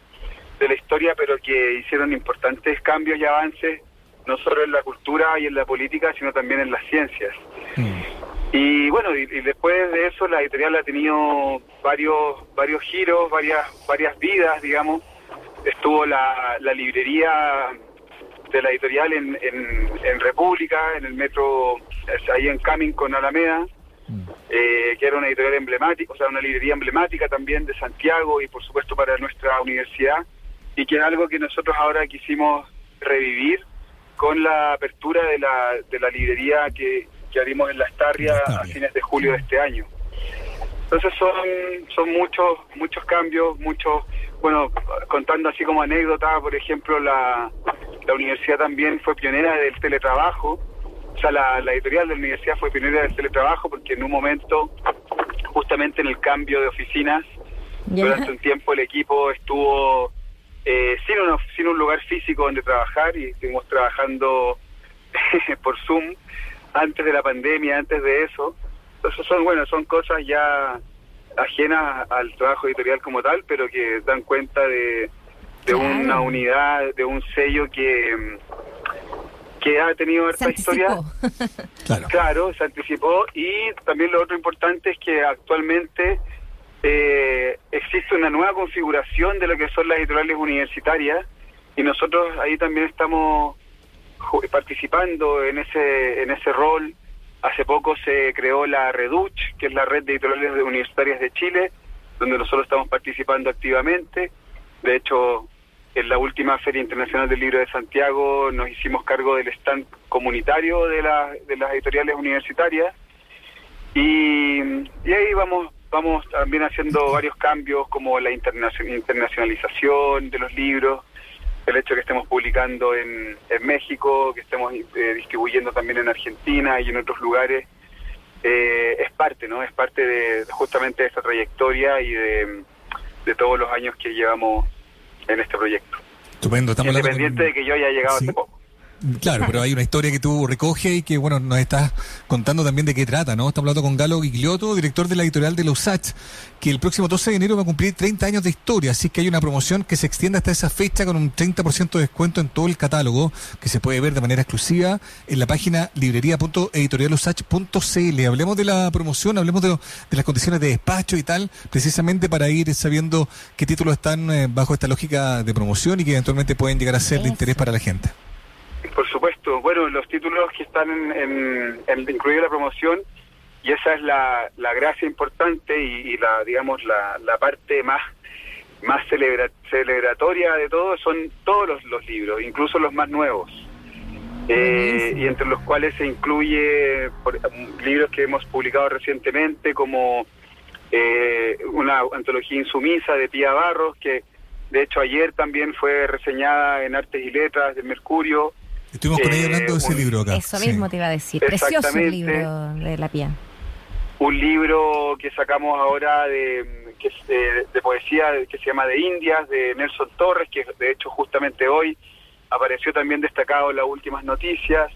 de la historia, pero que hicieron importantes cambios y avances, no solo en la cultura y en la política, sino también en las ciencias. Y bueno, y, y después de eso la editorial ha tenido varios varios giros, varias varias vidas, digamos. Estuvo la, la librería de la editorial en, en, en República, en el metro, ahí en Camin con Alameda, eh, que era una editorial emblemática, o sea, una librería emblemática también de Santiago y por supuesto para nuestra universidad, y que es algo que nosotros ahora quisimos revivir con la apertura de la, de la librería que, que abrimos en Las Tarrias a fines de julio de este año. Entonces son, son muchos, muchos cambios, muchos, bueno, contando así como anécdota, por ejemplo, la, la universidad también fue pionera del teletrabajo, o sea, la, la editorial de la universidad fue pionera del teletrabajo porque en un momento, justamente en el cambio de oficinas, durante un tiempo el equipo estuvo eh, sin, una- sin un lugar físico donde trabajar y estuvimos trabajando (laughs) por Zoom antes de la pandemia, antes de eso. Entonces son, bueno, son cosas ya ajenas al trabajo editorial como tal, pero que dan cuenta de, de una unidad, de un sello que, que ha tenido harta historia. (laughs) Claro. Claro, se anticipó y también lo otro importante es que actualmente eh, existe una nueva configuración de lo que son las editoriales universitarias y nosotros ahí también estamos participando en ese en ese rol. Hace poco se creó la REDUCH, que es la red de editoriales universitarias de Chile, donde nosotros estamos participando activamente. De hecho, en la última Feria Internacional del Libro de Santiago nos hicimos cargo del stand comunitario de, la- de las editoriales universitarias y, ahí vamos vamos también haciendo varios cambios como la internacio- internacionalización de los libros, el hecho de que estemos publicando en, México, que estemos eh, distribuyendo también en Argentina y en otros lugares, eh, es parte, ¿no? Es parte de justamente de esta trayectoria y de todos los años que llevamos en este proyecto. Estupendo. Estamos con- Independiente de que yo haya llegado Sí. hace poco. Claro, pero hay una historia que tú recoges y que, bueno, nos estás contando también de qué trata, ¿no? Estamos hablando con Galo Giglioto, director de la editorial de la USACH, que el próximo 12 de enero va a cumplir 30 años de historia, así que hay una promoción que se extiende hasta esa fecha con un 30% de descuento en todo el catálogo, que se puede ver de manera exclusiva en la página librería.editorialusach.cl. Hablemos de la promoción, hablemos de las condiciones de despacho y tal, precisamente para ir sabiendo qué títulos están eh, bajo esta lógica de promoción y que eventualmente pueden llegar a ser de interés para la gente. Por supuesto, bueno, los títulos que están en, en, en incluida la promoción, y esa es la, la gracia importante y, y la, digamos, la, la parte más más celebra- celebratoria de todo, son todos los, los libros, incluso los más nuevos. Eh, y entre los cuales se incluye por- libros que hemos publicado recientemente, como eh, una antología insumisa de Pía Barros, que de hecho ayer también fue reseñada en Artes y Letras del Mercurio. Estuvimos con ella Eh, hablando de ese un- libro acá. Eso Sí. mismo te iba a decir. Precioso Exactamente. libro de la Pía. un libro que sacamos ahora de, que es de, de poesía que se llama De Indias, de Nelson Torres, que de hecho justamente hoy apareció también destacado en las últimas noticias.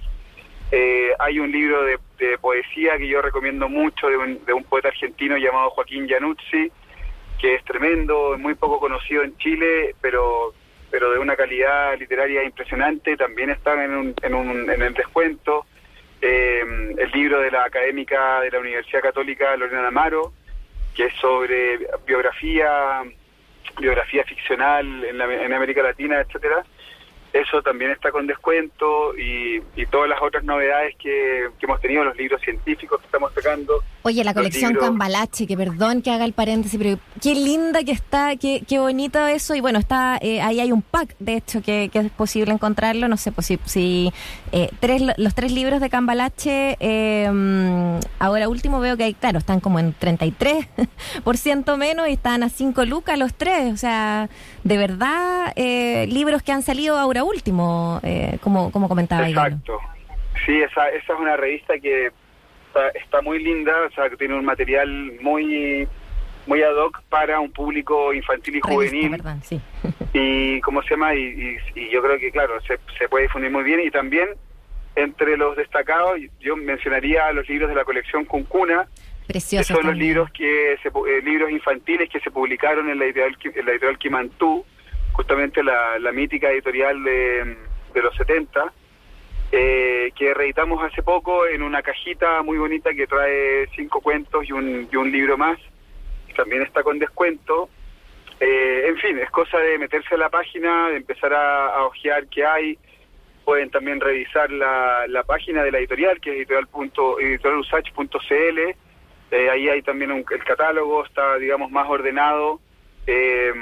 Eh, hay un libro de, de poesía que yo recomiendo mucho de un, de un poeta argentino llamado Joaquín Januzzi, que es tremendo, muy poco conocido en Chile, pero pero de una calidad literaria impresionante, también está en, un, en, un, en el descuento. Eh, el libro de la académica de la Universidad Católica Lorena Amaro, que es sobre biografía biografía ficcional en, la- en América Latina, etcétera. Eso también está con descuento y, y todas las otras novedades que, que hemos tenido, los libros científicos que estamos sacando. Oye, la colección Cambalache, que perdón que haga el paréntesis, pero qué linda que está, qué, qué bonito eso. Y bueno, está eh, ahí hay un pack, de hecho, que, que es posible encontrarlo. No sé, pues si, si, eh, tres, los tres libros de Cambalache, eh, ahora último veo que hay, claro, están como en 33% menos y están a 5 lucas los tres. O sea, de verdad, eh, libros que han salido ahora último, eh, como, como comentaba. Exacto. Sí, esa, esa es una revista que está, está muy linda, o sea, que tiene un material muy muy ad hoc para un público infantil y juvenil. (laughs) y cómo se llama y, y- y yo creo que claro se, se puede difundir muy bien y también entre los destacados yo mencionaría los libros de la colección Cuncuna que Precioso. son los libros que se eh, libros infantiles que se publicaron en la editorial en la editorial Quimantú justamente la, la mítica editorial de, de los 70 eh, que reeditamos hace poco en una cajita muy bonita que trae cinco cuentos y un, y un libro más también está con descuento eh, en fin, es cosa de meterse a la página, de empezar a, a ojear qué hay. Pueden también revisar la, la página de la editorial, que es editorial punto- editoralusach.cl. Eh, ahí hay también un- el catálogo, está, digamos, más ordenado. eh,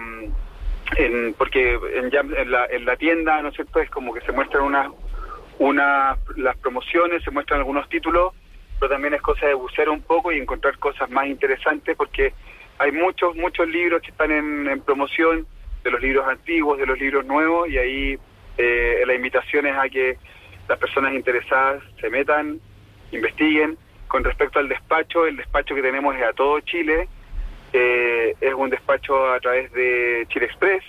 en- porque en, en la, en la tienda, ¿no es cierto?, es como que se muestran unas unas las promociones, se muestran algunos títulos, pero también es cosa de bucear un poco y encontrar cosas más interesantes porque hay muchos, muchos libros que están en, en promoción, de los libros antiguos, de los libros nuevos, y ahí eh, la invitación es a que las personas interesadas se metan, investiguen. Con respecto al despacho, el despacho que tenemos es a todo Chile, eh, es un despacho a través de Chile Express,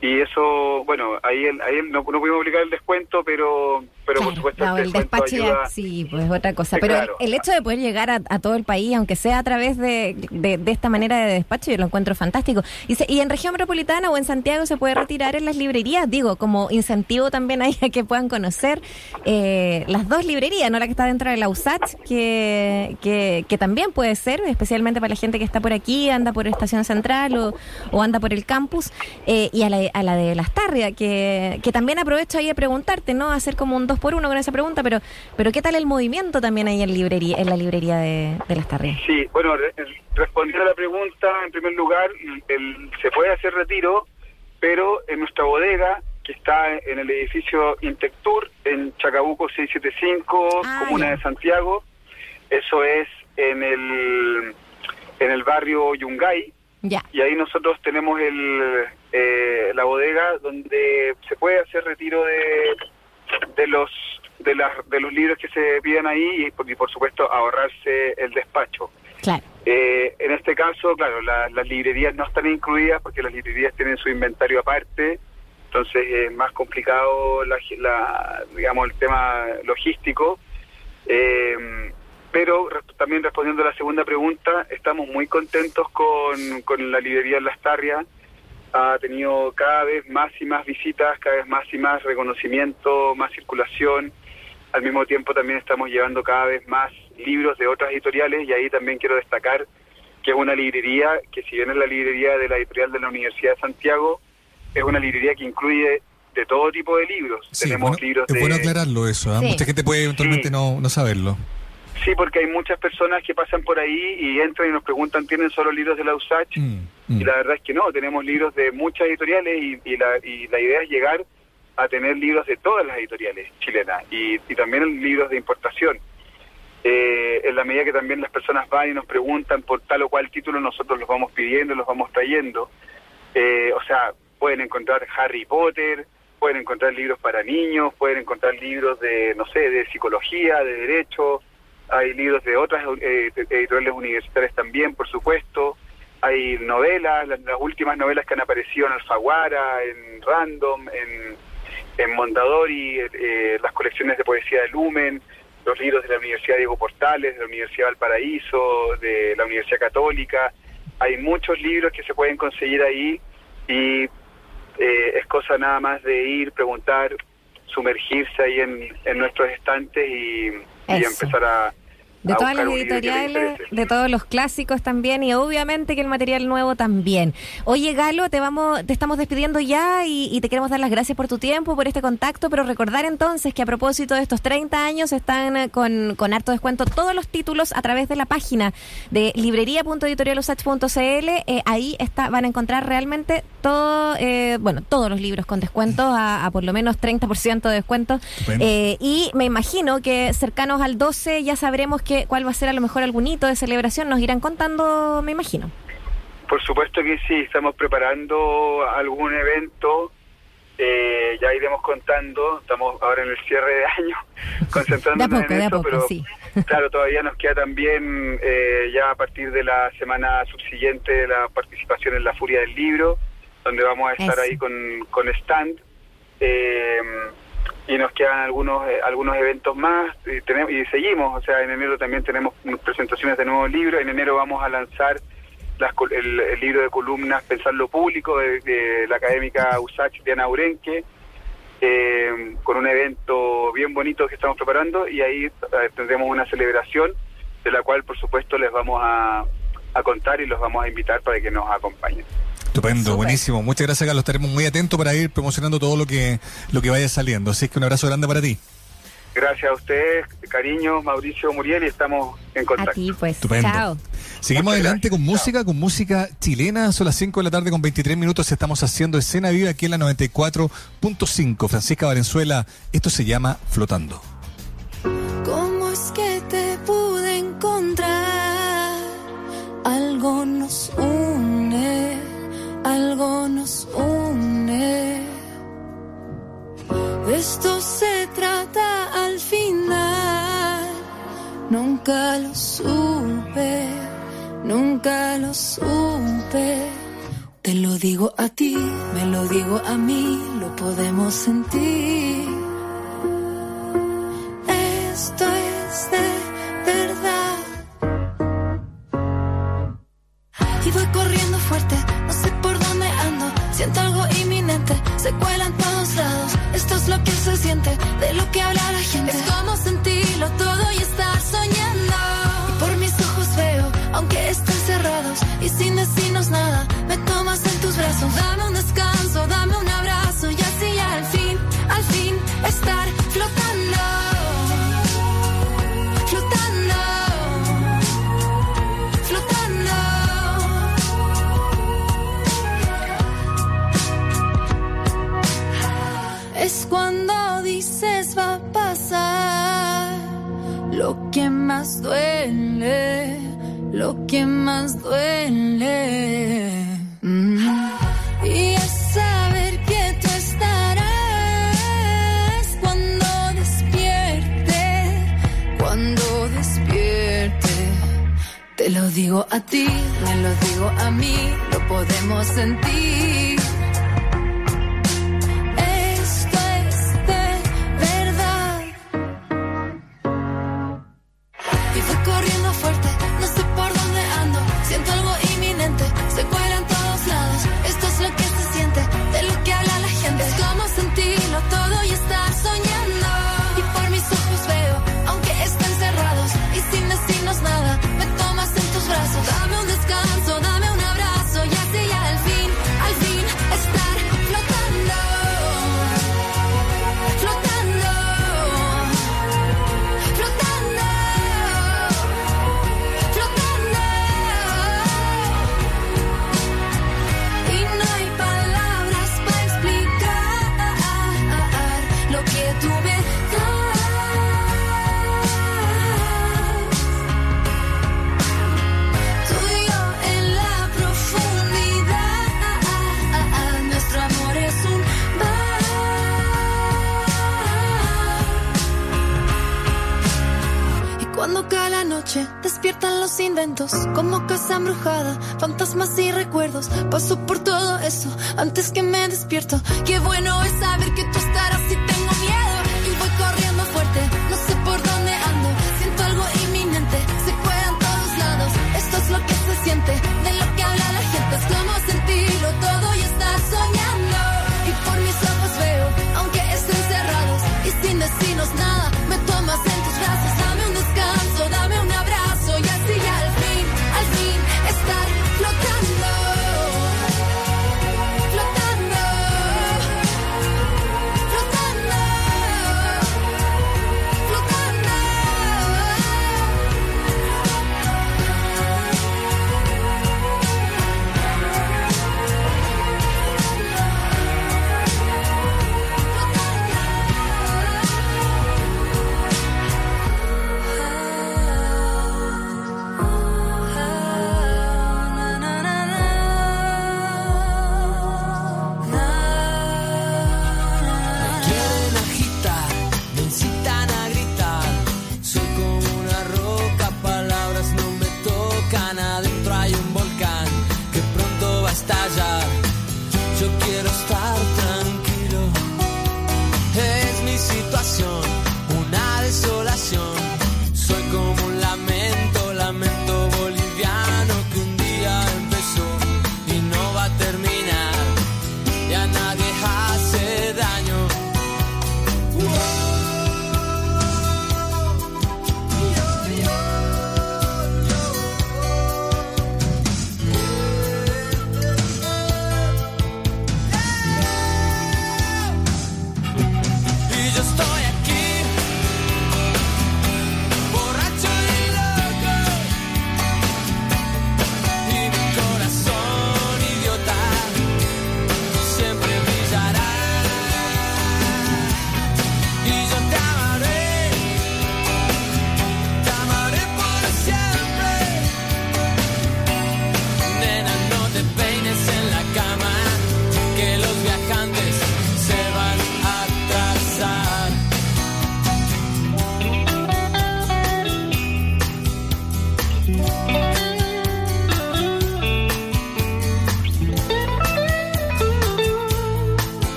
Y eso, bueno, ahí, ahí no, no pudimos aplicar el descuento, pero, pero por supuesto Claro, el despacho ayuda. ya, sí, pues es otra cosa. Sí, Pero claro. el, el hecho de poder llegar a, a todo el país, aunque sea a través de, de, de esta manera de despacho, yo lo encuentro fantástico. Y, se- y en región metropolitana o en Santiago se puede retirar en las librerías, digo, como incentivo también ahí a que puedan conocer eh, las dos librerías, no la que está dentro de la USACH, que, que, que también puede ser, especialmente para la gente que está por aquí, anda por Estación Central o, o anda por el campus, eh, y a la, a la de Las Tarrias, que, que también aprovecho ahí de preguntarte, ¿no? Hacer como un dos por uno con esa pregunta, pero, pero ¿qué tal el movimiento también ahí en, librería, en la librería de, de Las Tarrias? Sí, bueno, re- responder a la pregunta, en primer lugar, el- se puede hacer retiro, pero en nuestra bodega, que está en el edificio Intectur, en Chacabuco 675, Ah, Comuna ya. de Santiago, eso es en el, en el barrio Yungay, Ya. y ahí nosotros tenemos el, eh, la bodega donde se puede hacer retiro de, de los de, las, de los libros que se pidan ahí y por, y por supuesto ahorrarse el despacho. Claro. Eh, en este caso, claro, la- las librerías no están incluidas porque las librerías tienen su inventario aparte, entonces es más complicado la, la- digamos el tema logístico. Eh, pero también respondiendo a la segunda pregunta, estamos muy contentos con, con la librería Las Tarrias. Ha tenido cada vez más y más visitas, cada vez más y más reconocimiento, más circulación. Al mismo tiempo también estamos llevando cada vez más libros de otras editoriales y ahí también quiero destacar que es una librería que si bien es la librería de la editorial de la Universidad de Santiago, es una librería que incluye de todo tipo de libros. Sí, Tenemos bueno, libros es de... bueno aclararlo eso. ¿ah? Sí. Mucha gente puede eventualmente Sí. no, no saberlo. Sí, porque hay muchas personas que pasan por ahí y entran y nos preguntan, ¿tienen solo libros de la USACH? Mm, mm. Y la verdad es que no, tenemos libros de muchas editoriales y, y la, y la idea es llegar a tener libros de todas las editoriales chilenas y, y también libros de importación. Eh, en la medida que también las personas van y nos preguntan por tal o cual título, nosotros los vamos pidiendo, los vamos trayendo. Eh, o sea, pueden encontrar Harry Potter, pueden encontrar libros para niños, pueden encontrar libros de, no sé, de psicología, de derecho, hay libros de otras eh, editoriales universitarias también, por supuesto, hay novelas, las, las últimas novelas que han aparecido en Alfaguara, en Random, en, en Mondadori, eh, las colecciones de poesía de Lumen, los libros de la Universidad Diego Portales, de la Universidad Valparaíso, de la Universidad Católica. Hay muchos libros que se pueden conseguir ahí y eh, es cosa nada más de ir, preguntar, sumergirse ahí en, en nuestros estantes y, empezar a, De todas las editoriales, de todos los clásicos también y obviamente que el material nuevo también. Oye Galo, te vamos, te estamos despidiendo ya y, y te queremos dar las gracias por tu tiempo, por este contacto, pero recordar entonces que a propósito de estos 30 años están eh, con, con harto descuento todos los títulos a través de la página de librería.editorialusach.cl. Eh, ahí está, van a encontrar realmente todo, eh, bueno, todos los libros con descuentos a, a por lo menos 30% de descuento. Eh, y me imagino que cercanos al 12 ya sabremos que, cuál va a ser a lo mejor algún hito de celebración. Nos irán contando, me imagino. Por supuesto que sí, estamos preparando algún evento, eh, ya iremos contando, estamos ahora en el cierre de año, (laughs) concentrándonos De a poco, en de a poco, pero sí. (laughs) claro, todavía nos queda también eh, ya a partir de la semana subsiguiente la participación en la Furia del Libro, donde vamos a estar Eso. ahí con, con stand. eh, y nos quedan algunos eh, algunos eventos más y, tenemos, y seguimos, o sea, en enero también tenemos presentaciones de nuevos libros, en enero vamos a lanzar las el, el libro de columnas Pensar lo Público de, la académica USACH Diana Urenque, eh, con un evento bien bonito que estamos preparando y ahí eh, tendremos una celebración de la cual por supuesto les vamos a contar y los vamos a invitar para que nos acompañen. Estupendo, buenísimo. Muchas gracias, Carlos. Estaremos muy atentos para ir promocionando todo lo que, lo que vaya saliendo. Así que un abrazo grande para ti. Gracias a ustedes, cariños, Mauricio Muriel, y estamos en A contacto. ti, pues. Estupendo. Chao. Seguimos Muchas adelante gracias. con Chao. música, con música chilena. Son las 5 de la tarde con 23 minutos. Estamos haciendo escena viva aquí en la 94.5. Francisca Valenzuela, esto se llama Flotando. ¿Cómo es que te pude encontrar? Algo nos une, algo nos une. Esto se trata al final. Nunca lo supe, nunca lo supe. Te lo digo a ti, me lo digo a mí, lo podemos sentir. Esto es de verdad. Y voy corriendo fuerte, no sé. Algo inminente, se cuela en todos lados. Esto es lo que se siente, de lo que habla la gente. Es como sentirlo todo y estar más duele. Mm. Y es saber que tú estarás cuando despierte, cuando despierte. Te lo digo a ti, me lo digo a mí, lo podemos sentir.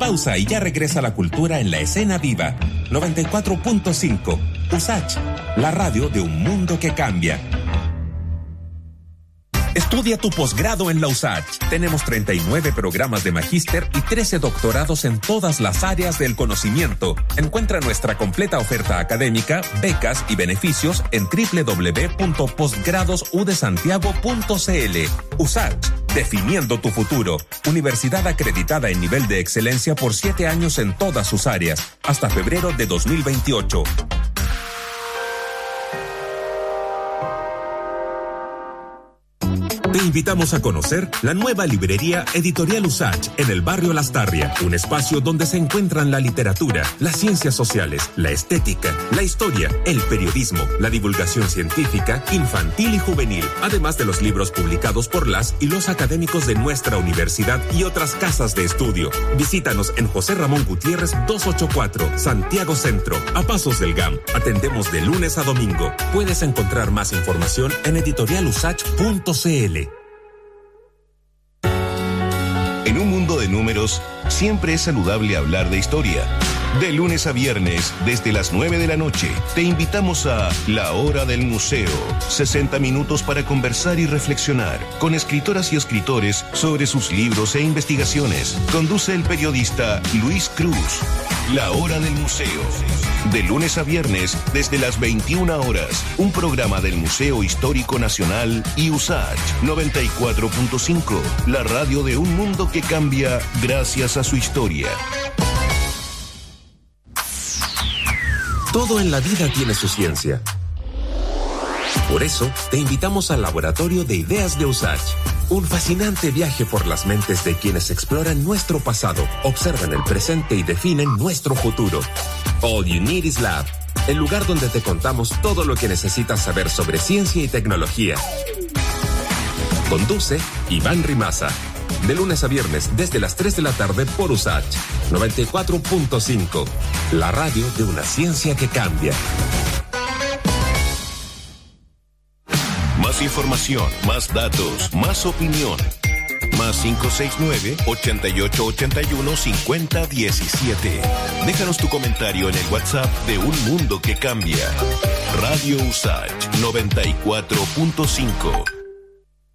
Pausa y ya regresa la cultura en la escena viva. 94.5. USACH, la radio de un mundo que cambia. Estudia tu posgrado en la USACH. Tenemos 39 programas de magíster y 13 doctorados en todas las áreas del conocimiento. Encuentra nuestra completa oferta académica, becas y beneficios en www.posgradosudesantiago.cl. USACH, definiendo tu futuro. Universidad acreditada en nivel de excelencia por 7 años en todas sus áreas, hasta febrero de 2028. Invitamos a conocer la nueva librería Editorial Usach en el barrio Lastarria, un espacio donde se encuentran la literatura, las ciencias sociales, la estética, la historia, el periodismo, la divulgación científica, infantil y juvenil, además de los libros publicados por las y los académicos de nuestra universidad y otras casas de estudio. Visítanos en José Ramón Gutiérrez 284, Santiago Centro, a pasos del GAM. Atendemos de lunes a domingo. Puedes encontrar más información en editorialusach.cl. En un mundo de números, siempre es saludable hablar de historia. De lunes a viernes, desde las 9 de la noche, te invitamos a La Hora del Museo. 60 minutos para conversar y reflexionar con escritoras y escritores sobre sus libros e investigaciones. Conduce el periodista Luis Cruz. La Hora del Museo. De lunes a viernes, desde las 21 horas, un programa del Museo Histórico Nacional y USACH 94.5, la radio de un mundo que cambia gracias a su historia. Todo en la vida tiene su ciencia. Por eso, te invitamos al Laboratorio de Ideas de USACH. Un fascinante viaje por las mentes de quienes exploran nuestro pasado, observan el presente y definen nuestro futuro. All You Need is Lab, el lugar donde te contamos todo lo que necesitas saber sobre ciencia y tecnología. Conduce Iván Rimasa. De lunes a viernes, desde las 3 de la tarde por USACH 94.5. La radio de una ciencia que cambia. Más información, más datos, más opinión. Más 569-8881-5017. Déjanos tu comentario en el WhatsApp de Un Mundo que Cambia. Radio USACH 94.5.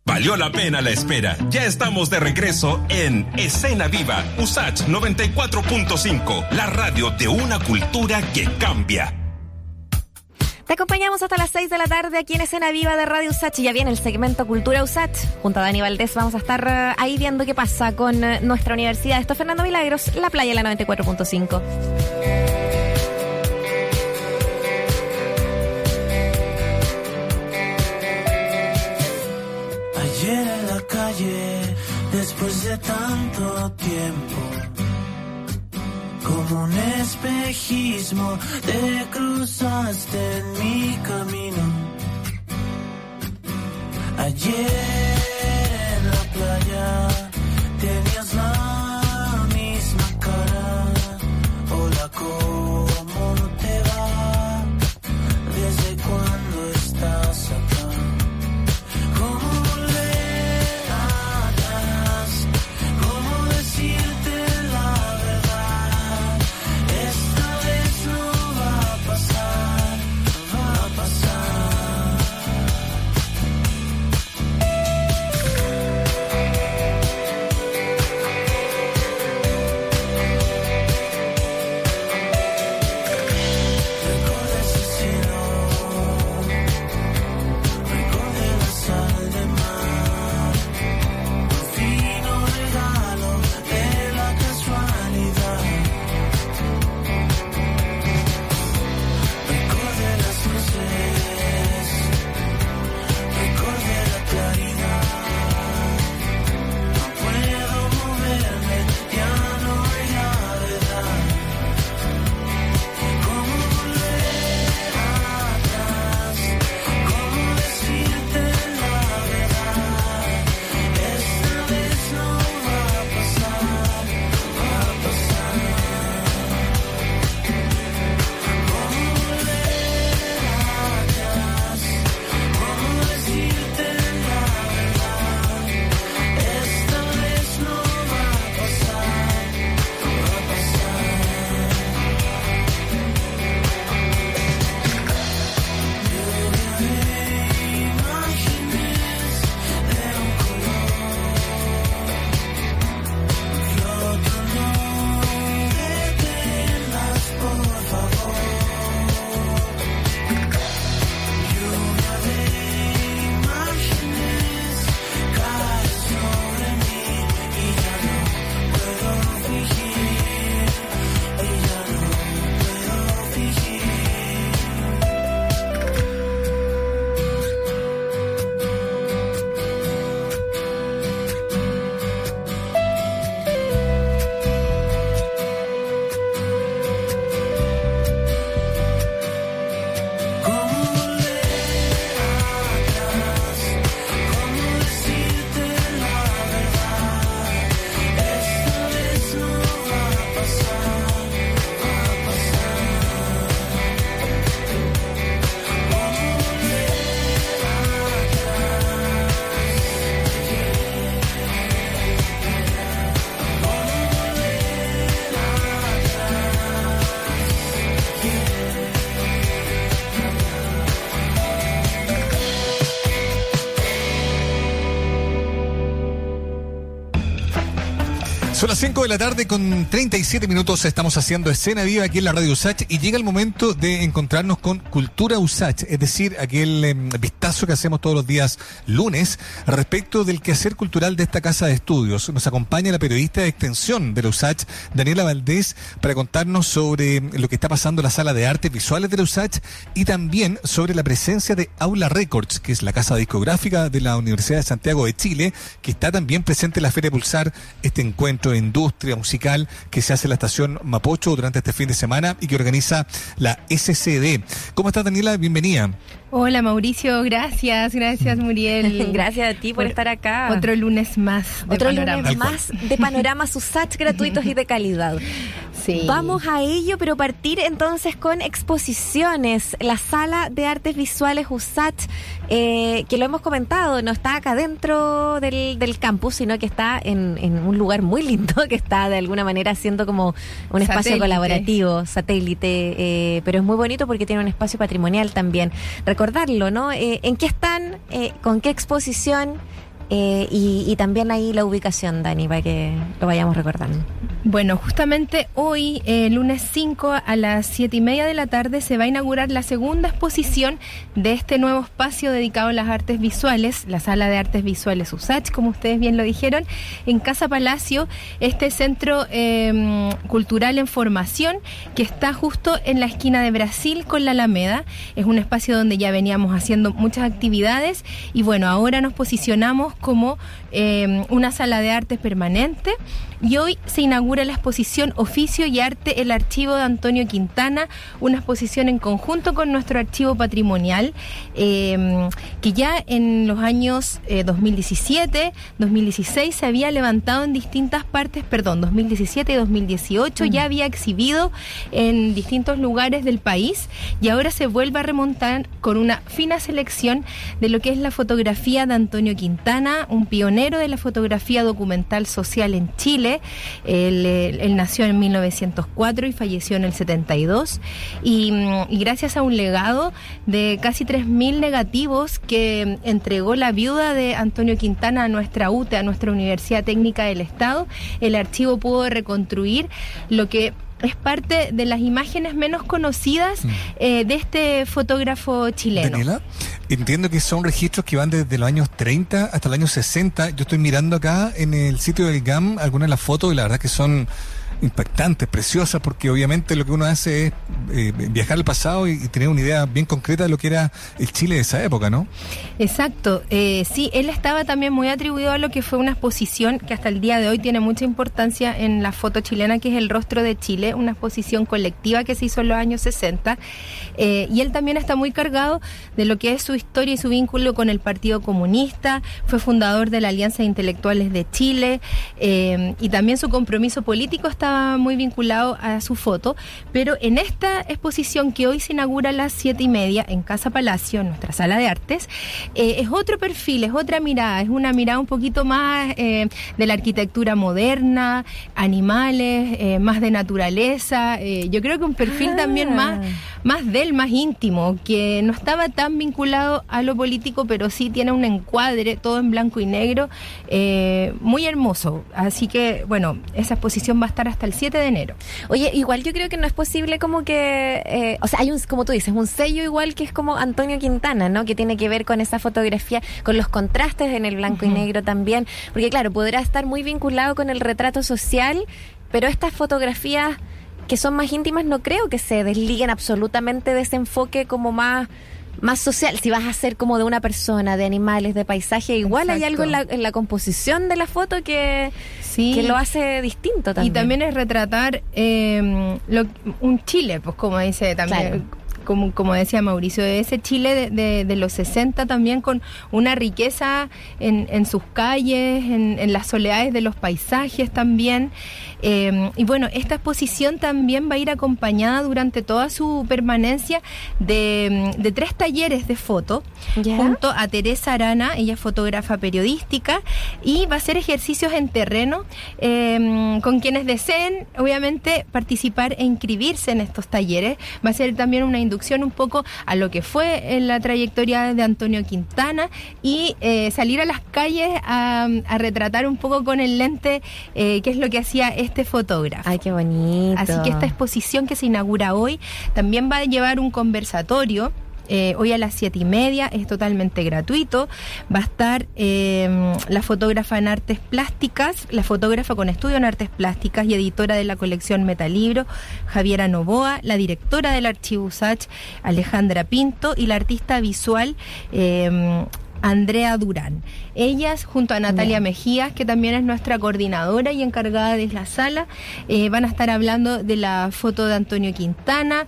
Valió la pena la espera. Ya estamos de regreso en Escena Viva, USACH 94.5, la radio de una cultura que cambia. Te acompañamos hasta las 6 de la tarde aquí en Escena Viva de Radio Usach y ya viene el segmento Cultura Usach. Junto a Dani Valdés vamos a estar eh, ahí viendo qué pasa con eh, nuestra universidad. Esto es Fernando Milagros, La Playa, la 94.5. después de tanto tiempo, como un espejismo, te cruzaste en mi camino. Ayer en la playa, tenías la las 5 de la tarde con 37 minutos. Estamos haciendo escena viva aquí en la radio Usach y llega el momento de encontrarnos con Cultura Usach, es decir, aquel em, vistazo que hacemos todos los días lunes respecto del quehacer cultural de esta casa de estudios. Nos acompaña la periodista de extensión de la Usach, Daniela Valdés, para contarnos sobre lo que está pasando en la sala de artes visuales de la Usach y también sobre la presencia de Aula Records, que es la casa discográfica de la Universidad de Santiago de Chile, que está también presente en la Feria Pulsar, este encuentro de industria musical que se hace en la estación Mapocho durante este fin de semana y que organiza la SCD. ¿Cómo estás, Daniela? Bienvenida. Hola Mauricio, gracias, gracias Muriel. (laughs) Gracias a ti por estar acá. Otro lunes más. De Otro panorama. lunes más de panoramas USACH gratuitos y de calidad. (laughs) Sí. Vamos a ello, pero partir entonces con exposiciones. La sala de artes visuales USACH, eh, que lo hemos comentado, no está acá dentro del, del campus, sino que está en, en un lugar muy lindo, (laughs) que está de alguna manera haciendo como un espacio colaborativo, satélite, eh, pero es muy bonito porque tiene un espacio patrimonial también. Recordarlo, ¿no? Eh, ¿En qué están? Eh, ¿Con qué exposición? Eh, y, también ahí la ubicación, Dani, para que lo vayamos recordando. Bueno, justamente hoy, eh, lunes 5 a las 7 y media de la tarde, se va a inaugurar la segunda exposición de este nuevo espacio dedicado a las artes visuales, la Sala de Artes Visuales USACH, como ustedes bien lo dijeron, en Casa Palacio, este centro eh, cultural en formación que está justo en la esquina de Brasil con la Alameda. Es un espacio donde ya veníamos haciendo muchas actividades y bueno, ahora nos posicionamos como eh, una sala de artes permanente y hoy se inaugura la exposición Oficio y Arte, el archivo de Antonio Quintana, una exposición en conjunto con nuestro archivo patrimonial, eh, que ya en los años eh, 2017, 2016 se había levantado en distintas partes, perdón, 2017 y 2018 ya había exhibido en distintos lugares del país y ahora se vuelve a remontar con una fina selección de lo que es la fotografía de Antonio Quintana, un pionero de la fotografía documental social en Chile. Él, él nació en 1904 y falleció en el 72. Y, mm, y gracias a un legado de casi 3.000 negativos que entregó la viuda de Antonio Quintana a nuestra UTE, a nuestra Universidad Técnica del Estado, el archivo pudo reconstruir lo que es parte de las imágenes menos conocidas eh, de este fotógrafo chileno. Daniela, entiendo que son registros que van desde los años 30 hasta los años 60. Yo estoy mirando acá en el sitio del GAM algunas de las fotos y la verdad que son impactantes, preciosas, porque obviamente lo que uno hace es eh, viajar al pasado y, tener una idea bien concreta de lo que era el Chile de esa época, ¿no? Exacto, eh, sí, él estaba también muy atribuido a lo que fue una exposición que hasta el día de hoy tiene mucha importancia en la foto chilena, que es El Rostro de Chile, una exposición colectiva que se hizo en los años 60. eh, y él también está muy cargado de lo que es su historia y su vínculo con el Partido Comunista, fue fundador de la Alianza de Intelectuales de Chile, eh, y también su compromiso político estaba muy vinculado a su foto. Pero en esta exposición que hoy se inaugura a las siete y media en Casa Palacio, en nuestra sala de artes, eh, es otro perfil, es otra mirada, es una mirada un poquito más eh, de la arquitectura moderna, animales, eh, más de naturaleza. yo creo que un perfil Ah. también más, más del, más íntimo, que no estaba tan vinculado a lo político, pero sí tiene un encuadre, todo en blanco y negro, muy hermoso. Así que, bueno, esa exposición va a estar hasta el 7 de enero. Oye, igual yo creo que no es posible como que, eh, o sea, hay un, como tú dices, un sello igual que es como Antonio Quintana, ¿no? Que tiene que ver con esa fotografía, con los contrastes en el blanco y negro también, porque claro, podrá estar muy vinculado con el retrato social, pero estas fotografías que son más íntimas no creo que se desliguen absolutamente de ese enfoque como más más social, si vas a hacer como de una persona, de animales, de paisaje, igual hay algo en la, en la composición de la foto que, Sí. que lo hace distinto también. Y también es retratar eh, lo- un Chile, pues como dice también. Claro. Como, como decía Mauricio, ese Chile de, de- de los 60 también con una riqueza en, en sus calles, en, en las soledades de los paisajes también. Eh, y bueno, esta exposición también va a ir acompañada durante toda su permanencia de, de tres talleres de foto junto a Teresa Arana, ella es fotógrafa periodística, y va a hacer ejercicios en terreno eh, con quienes deseen, obviamente, participar e inscribirse en estos talleres. Va a ser también una inducción un poco a lo que fue en la trayectoria de Antonio Quintana y eh, salir a las calles a, a retratar un poco con el lente eh, qué es lo que hacía este fotógrafo. Ay, qué bonito. Así que esta exposición que se inaugura hoy también va a llevar un conversatorio. eh, hoy a las siete y media es totalmente gratuito. Va a estar eh, la fotógrafa en artes plásticas, la fotógrafa con estudio en artes plásticas y editora de la colección Metalibro, Javiera Novoa, la directora del archivo USACH, Alejandra Pinto, y la artista visual. eh, Andrea Durán. Ellas, junto a Natalia Mejías, que también es nuestra coordinadora y encargada de la sala, eh, van a estar hablando de la foto de Antonio Quintana.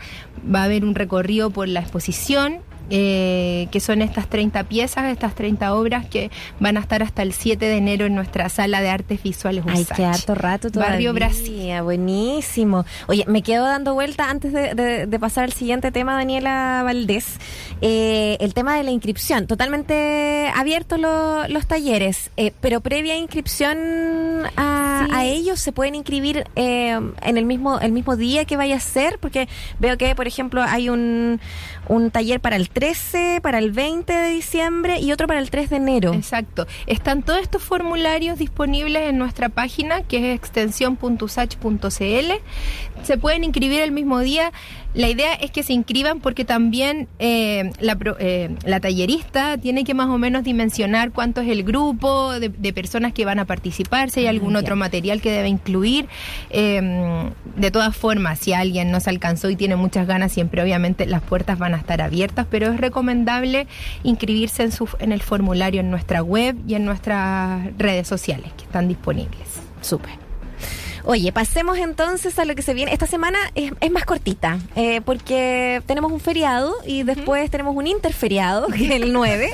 Va a haber un recorrido por la exposición. Eh, que son estas 30 piezas, estas 30 obras que van a estar hasta el 7 de enero en nuestra sala de artes visuales Ay, Usach. qué harto rato todavía. Barrio Brasil. Buenísimo. Oye, me quedo dando vuelta antes de, de- de pasar al siguiente tema, Daniela Valdés. Eh, el tema de la inscripción. Totalmente abiertos lo- los talleres, eh, pero previa inscripción a, Sí. a ellos se pueden inscribir eh, en el mismo el mismo día que vaya a ser, porque veo que, por ejemplo, hay un, un taller para el 13, para el 20 de diciembre y otro para el 3 de enero. Exacto. Están todos estos formularios disponibles en nuestra página, que es extensión.usach.cl. Se pueden inscribir el mismo día. La idea es que se inscriban porque también eh, la, eh, la tallerista tiene que más o menos dimensionar cuánto es el grupo de, de personas que van a participar, si hay algún ya. otro material que debe incluir. Eh, de todas formas, si alguien no se alcanzó y tiene muchas ganas, siempre obviamente las puertas van a estar abiertas, pero es recomendable inscribirse en, su, en el formulario en nuestra web y en nuestras redes sociales que están disponibles. Súper. Oye, pasemos entonces a lo que se viene. Esta semana es, es más cortita, eh, porque tenemos un feriado y después tenemos un interferiado, (laughs) que es el 9.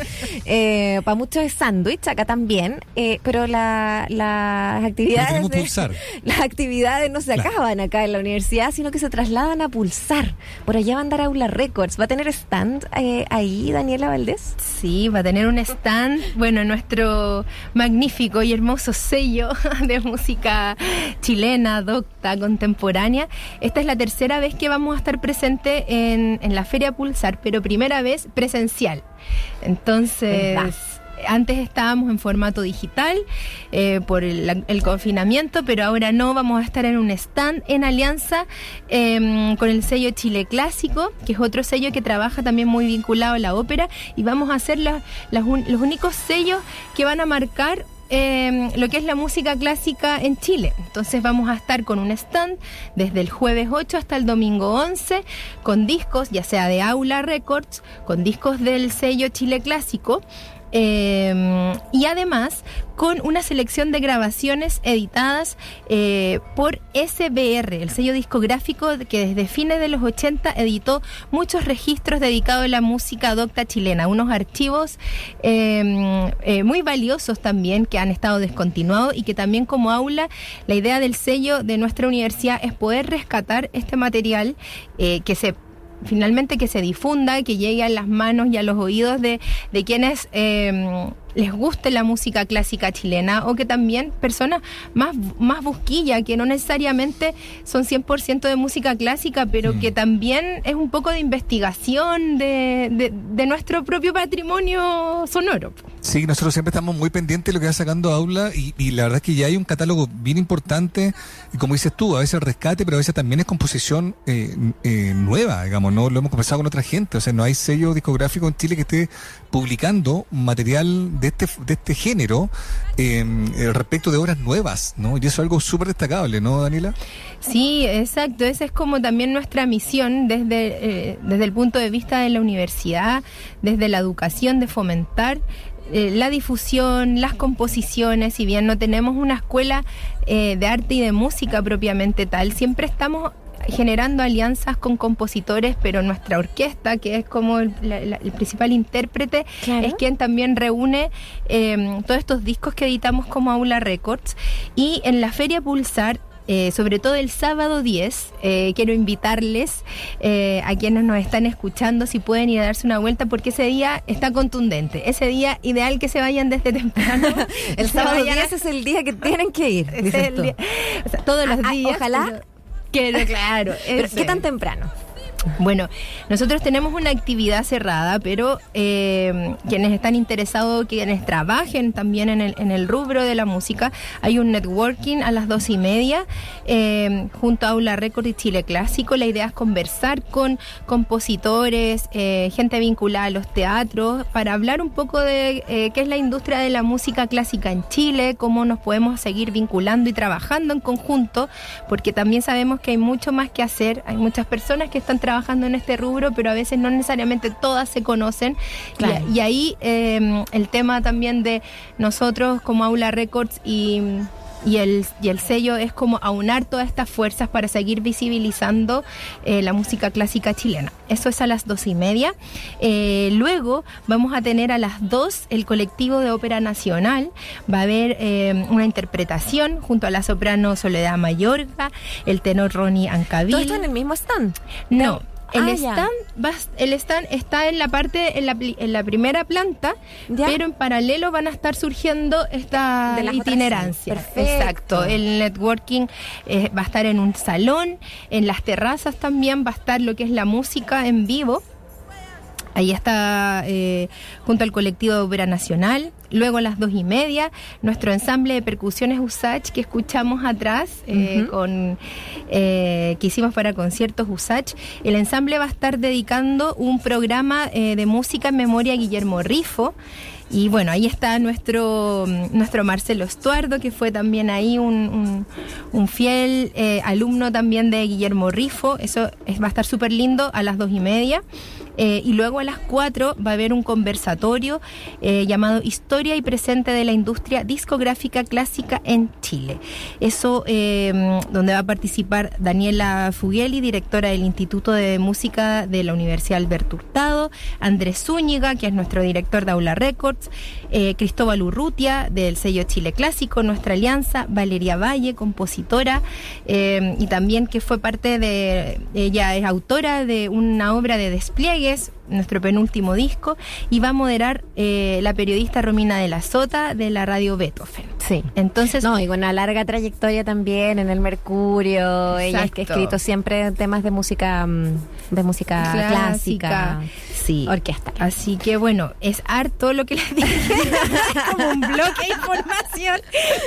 eh, para muchos es sándwich, acá también. eh, pero la- las actividades. de- pulsar. (laughs) las actividades no se Claro. acaban acá en la universidad, sino que se trasladan a pulsar. Por allá va a andar Aula Records. ¿Va a tener stand eh, ahí, Daniela Valdés? Sí, va a tener un stand, bueno, nuestro magnífico y hermoso sello (laughs) de música chilena, docta, contemporánea. Esta es la tercera vez que vamos a estar presente en, en la Feria Pulsar, pero primera vez presencial. Entonces... ¿Verdad? Antes estábamos en formato digital eh, por el, confinamiento, pero ahora no, vamos a estar en un stand en alianza eh, con el sello Chile Clásico, que es otro sello que trabaja también muy vinculado a la ópera, y vamos a ser la- las un- los únicos sellos que van a marcar eh, lo que es la música clásica en Chile. Entonces vamos a estar con un stand desde el jueves 8 hasta el domingo 11, con discos, ya sea de Aula Records, con discos del sello Chile Clásico. Eh, y además con una selección de grabaciones editadas eh, por SBR, el sello discográfico que desde fines de los 80 editó muchos registros dedicados a la música docta chilena, unos archivos eh, eh, muy valiosos también que han estado descontinuados y que también como aula la idea del sello de nuestra universidad es poder rescatar este material eh, que se finalmente que se difunda, que llegue a las manos y a los oídos de, de quienes eh, les guste la música clásica chilena o que también personas más, más busquilla, que no necesariamente son 100% de música clásica, pero que también es un poco de investigación de, de- de nuestro propio patrimonio sonoro. Sí, nosotros siempre estamos muy pendientes de lo que va sacando Aula y, y la verdad es que ya hay un catálogo bien importante. Y como dices tú, a veces rescate, pero a veces también es composición eh, eh, nueva, digamos, no lo hemos conversado con otra gente, o sea, no hay sello discográfico en Chile que esté publicando material de este de este género eh, eh, respecto de obras nuevas, ¿no? Y eso es algo súper destacable, ¿no, Daniela? Sí, exacto. Esa es como también nuestra misión desde, eh, desde el punto de vista de la universidad, desde la educación, de fomentar eh, la difusión, las composiciones. Si bien no tenemos una escuela eh, de arte y de música propiamente tal, siempre estamos generando alianzas con compositores, pero nuestra orquesta, que es como el, la- la- el principal intérprete, Claro. es quien también reúne eh, todos estos discos que editamos como Aula Records. Y en la Feria Pulsar eh, sobre todo el sábado 10, eh, quiero invitarles eh, a quienes nos están escuchando si pueden ir a darse una vuelta porque ese día está contundente. Ese día ideal que se vayan desde temprano. (laughs) El sábado vayan a- 10 es el día que tienen que ir. (laughs) ese dices es el tú. día- o sea, todos los Ah, ah, días. ojalá. pero- Quiero, claro. (laughs) Pero, ¿Qué tan temprano? Bueno, nosotros tenemos una actividad cerrada, pero eh, quienes están interesados, quienes trabajen también en el, rubro de la música, hay un networking a las dos y media eh, junto a Aula Record y Chile Clásico. La idea es conversar con compositores, eh, gente vinculada a los teatros, para hablar un poco de qué es la industria de la música clásica en Chile, cómo nos podemos seguir vinculando y trabajando en conjunto, porque también sabemos que hay mucho más que hacer, hay muchas personas que están trabajando en este rubro, pero a veces no necesariamente todas se conocen. Claro. Y, y ahí eh, el tema también de nosotros como Aula Records y, y, el, y el sello es como aunar todas estas fuerzas para seguir visibilizando eh, la música clásica chilena. Eso es a las dos y media. Eh, luego vamos a tener a las dos el colectivo de ópera nacional. Va a haber eh, una interpretación junto a la soprano Soledad Mayorga, el tenor Ronnie Ancavil. ¿Todo esto en el mismo stand? No. El Ah, stand, va, el stand está en la parte, en la, pli- en la primera planta, Ya. pero en paralelo van a estar surgiendo esta De itinerancia. Exacto. El networking eh, va a estar en un salón, en las terrazas también va a estar lo que es la música en vivo. Ahí está eh, junto al colectivo de Ópera Nacional. Luego a las dos y media, nuestro ensamble de percusiones Usach que escuchamos atrás, eh, con, eh, que hicimos para conciertos Usach. El ensamble va a estar dedicando un programa eh, de música en memoria a Guillermo Rifo. Y bueno, ahí está nuestro, mm, nuestro Marcelo Estuardo, que fue también ahí un, un- un fiel eh, alumno también de Guillermo Rifo. Eso es- va a estar súper lindo a las dos y media. Eh, y luego a las 4 va a haber un conversatorio eh, llamado Historia y Presente de la Industria Discográfica Clásica en Chile. Eso eh, donde va a participar Daniela Fugeli, directora del Instituto de Música de la Universidad Alberto Hurtado, Andrés Zúñiga, que es nuestro director de Aula Records, Cristóbal Urrutia, del sello Chile Clásico, nuestra alianza, Valeria Valle, compositora, y también que fue parte de, ella es autora de una obra de despliegues, nuestro penúltimo disco, y va a moderar eh, la periodista Romina de la Sota de la radio Beethoven. Sí. Entonces, No, y con una larga trayectoria también en el Mercurio. Ella es que ha escrito siempre temas de música mm, de música clásica. Sí. Orquesta. Así que bueno, es harto lo que les dije. (laughs) como un bloque de información.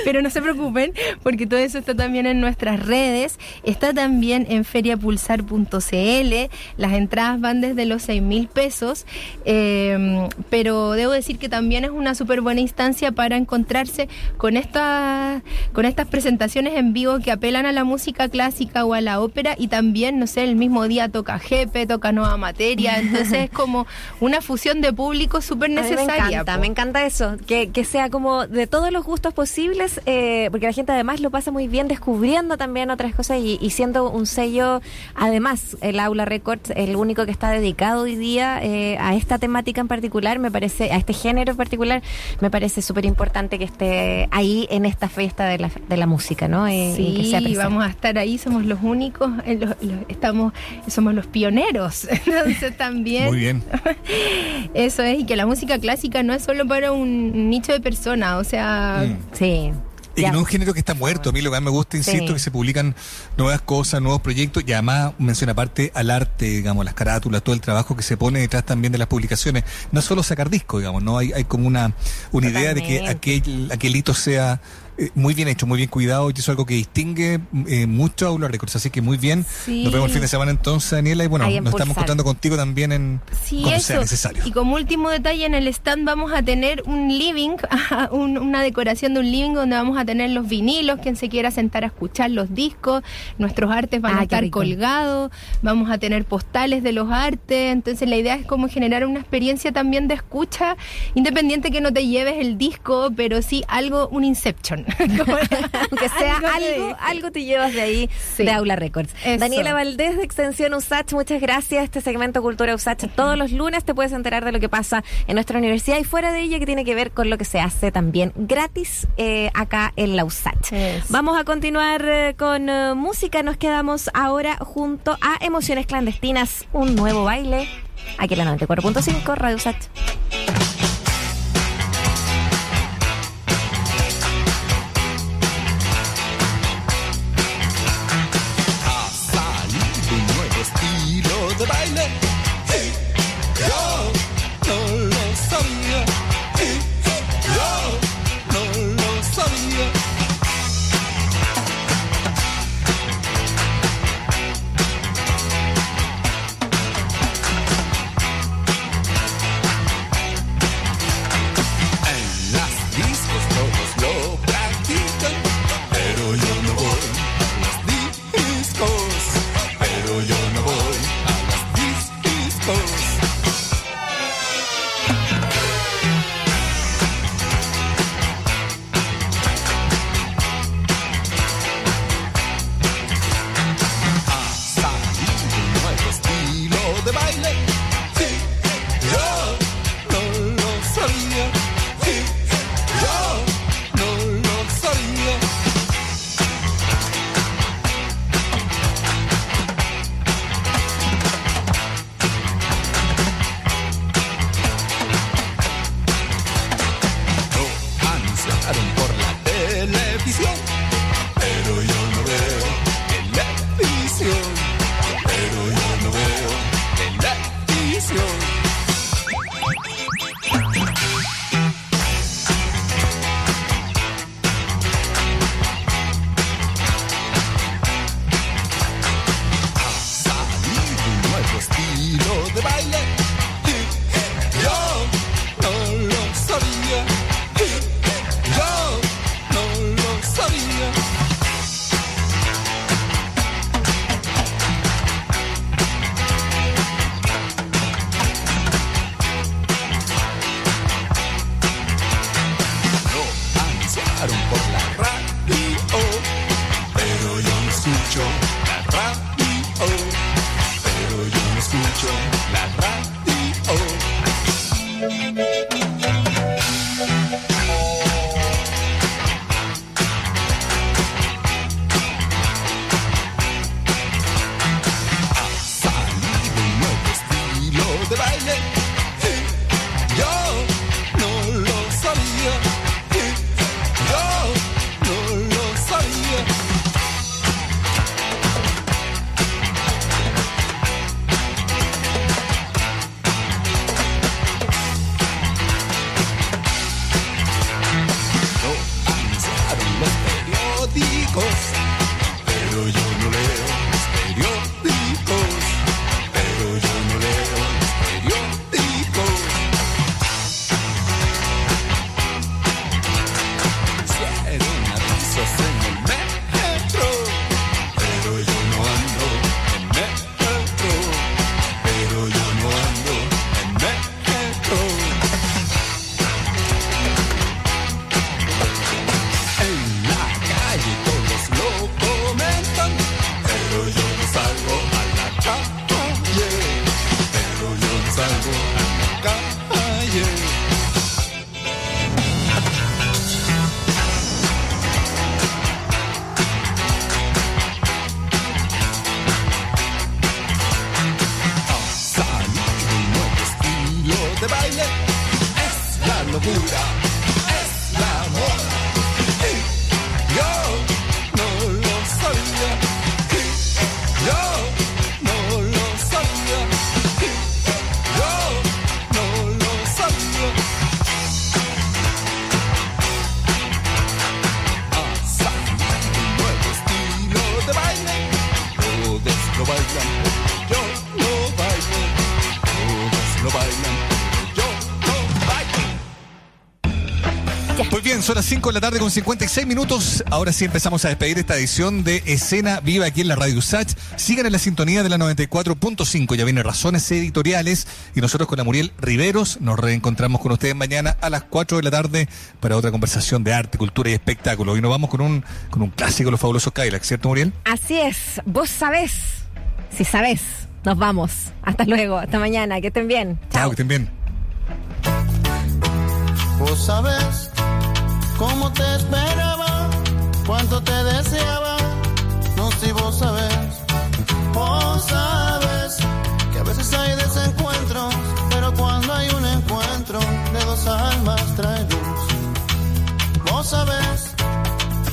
Pero no se preocupen, porque todo eso está también en nuestras redes. Está también en feriapulsar.cl. Las entradas van desde los 6 mil pesos. Eh, pero debo decir que también es una súper buena instancia para encontrarse con, esta, con estas presentaciones en vivo que apelan a la música clásica o a la ópera. Y también, no sé, el mismo día toca Jepe, toca Nueva Materia. Entonces es como una fusión de público súper A mí necesaria. Me encanta, po. me encanta eso, que, que sea como de todos los gustos posibles, eh, porque la gente además lo pasa muy bien descubriendo también otras cosas y, y siendo un sello, además el Aula Records, el único que está dedicado hoy día eh, a esta temática en particular, me parece, a este género en particular, me parece súper importante que esté ahí en esta fiesta de la, de la música, ¿no? Eh, y que Sí, sea vamos a estar ahí, somos los únicos, eh, los- los- estamos, somos los pioneros. (laughs) Entonces también Muy bien. (laughs) eso es, y que la música clásica no es solo para un nicho de personas, o sea, Mm. Sí. Y que no es un género que está muerto. A mí lo que más me gusta, insisto, Sí. que se publican nuevas cosas, nuevos proyectos y además menciona aparte al arte, digamos, las carátulas, todo el trabajo que se pone detrás también de las publicaciones. No solo sacar discos, digamos, no hay, hay como una, una idea de que aquel, aquel hito sea eh, muy bien hecho, muy bien cuidado y eso es algo que distingue eh, mucho a Aula Records. Así que muy bien. Sí. Nos vemos el fin de semana entonces, Daniela, y bueno, nos estamos encontrando contigo también en Sí, cuando eso. sea necesario. Y como último detalle, en el stand vamos a tener un living, (laughs) un- una decoración de un living donde vamos a tener los vinilos, quien se quiera sentar a escuchar los discos, nuestros artes van Ah, a estar colgados, vamos a tener postales de los artes, entonces la idea es como generar una experiencia también de escucha, independiente que no te lleves el disco, pero sí algo, un Inception. (laughs) (laughs) Aunque sea Algo algo, te llevas de ahí Sí. de Aula Records. Eso. Daniela Valdés de Extensión USACH, muchas gracias. Este segmento Cultura USACH todos los lunes te puedes enterar de lo que pasa en nuestra universidad y fuera de ella que tiene que ver con lo que se hace también gratis eh, acá en la USACH. Eso. Vamos a continuar eh, con eh, música. Nos quedamos ahora junto a Emociones Clandestinas, un nuevo baile. Aquí en la 94.5, Radio USACH. 5 de la tarde con 56 minutos. Ahora sí empezamos a despedir esta edición de Escena Viva aquí en la Radio Sach. Sigan en la sintonía de la 94.5. Ya vienen razones editoriales. Y nosotros con la Muriel Riveros nos reencontramos con ustedes mañana a las 4 de la tarde para otra conversación de arte, cultura y espectáculo. Hoy nos vamos con un, con un clásico, los fabulosos Cadillac, ¿cierto, Muriel? Así es, vos sabés. Si sabés, nos vamos. Hasta luego, hasta mañana, que estén bien. Chao, que estén bien. Vos sabes cómo te esperaba, cuánto te deseaba. No si vos sabes, vos sabes que a veces hay desencuentros, pero cuando hay un encuentro de dos almas trae luz. Vos sabes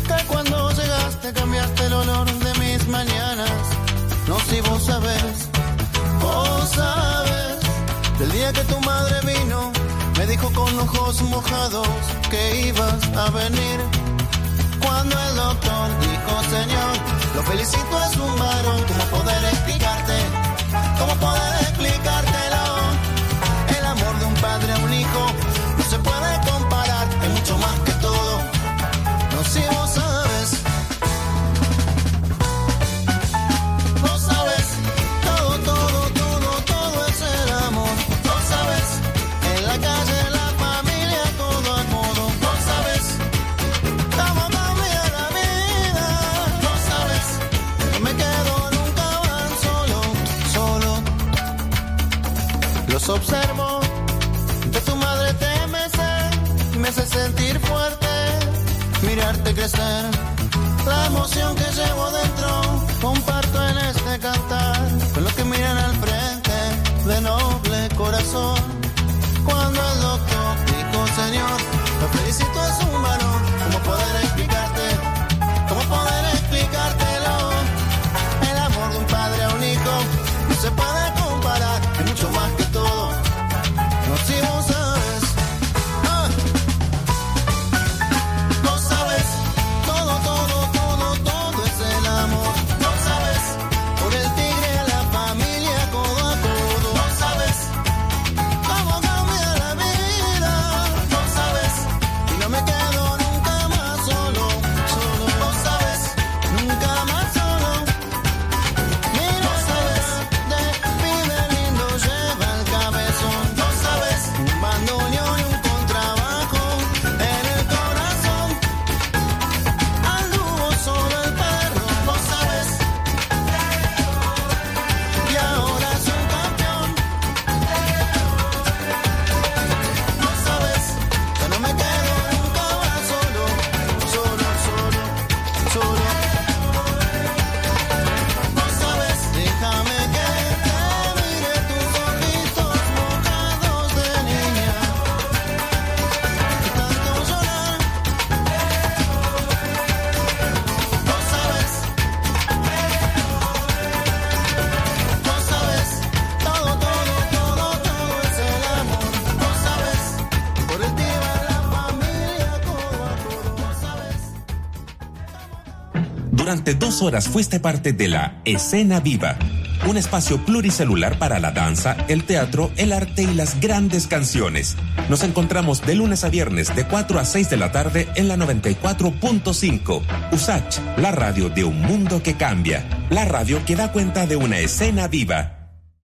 que cuando llegaste cambiaste el olor de mis mañanas. No si vos sabes, vos sabes del día que tu madre vino. Me dijo con ojos mojados que ibas a venir. Cuando el doctor dijo, Señor, lo felicito es un varón. ¿Cómo poder explicarte? ¿Cómo poder explicártelo? Observo, de tu madre te mece, me hace sentir fuerte, mirarte crecer. La emoción que llevo dentro comparto en este cantar Durante dos horas fuiste parte de la Escena Viva, un espacio pluricelular para la danza, el teatro, el arte y las grandes canciones. Nos encontramos de lunes a viernes de 4 a 6 de la tarde en la 94.5. USACH, la radio de un mundo que cambia, la radio que da cuenta de una escena viva.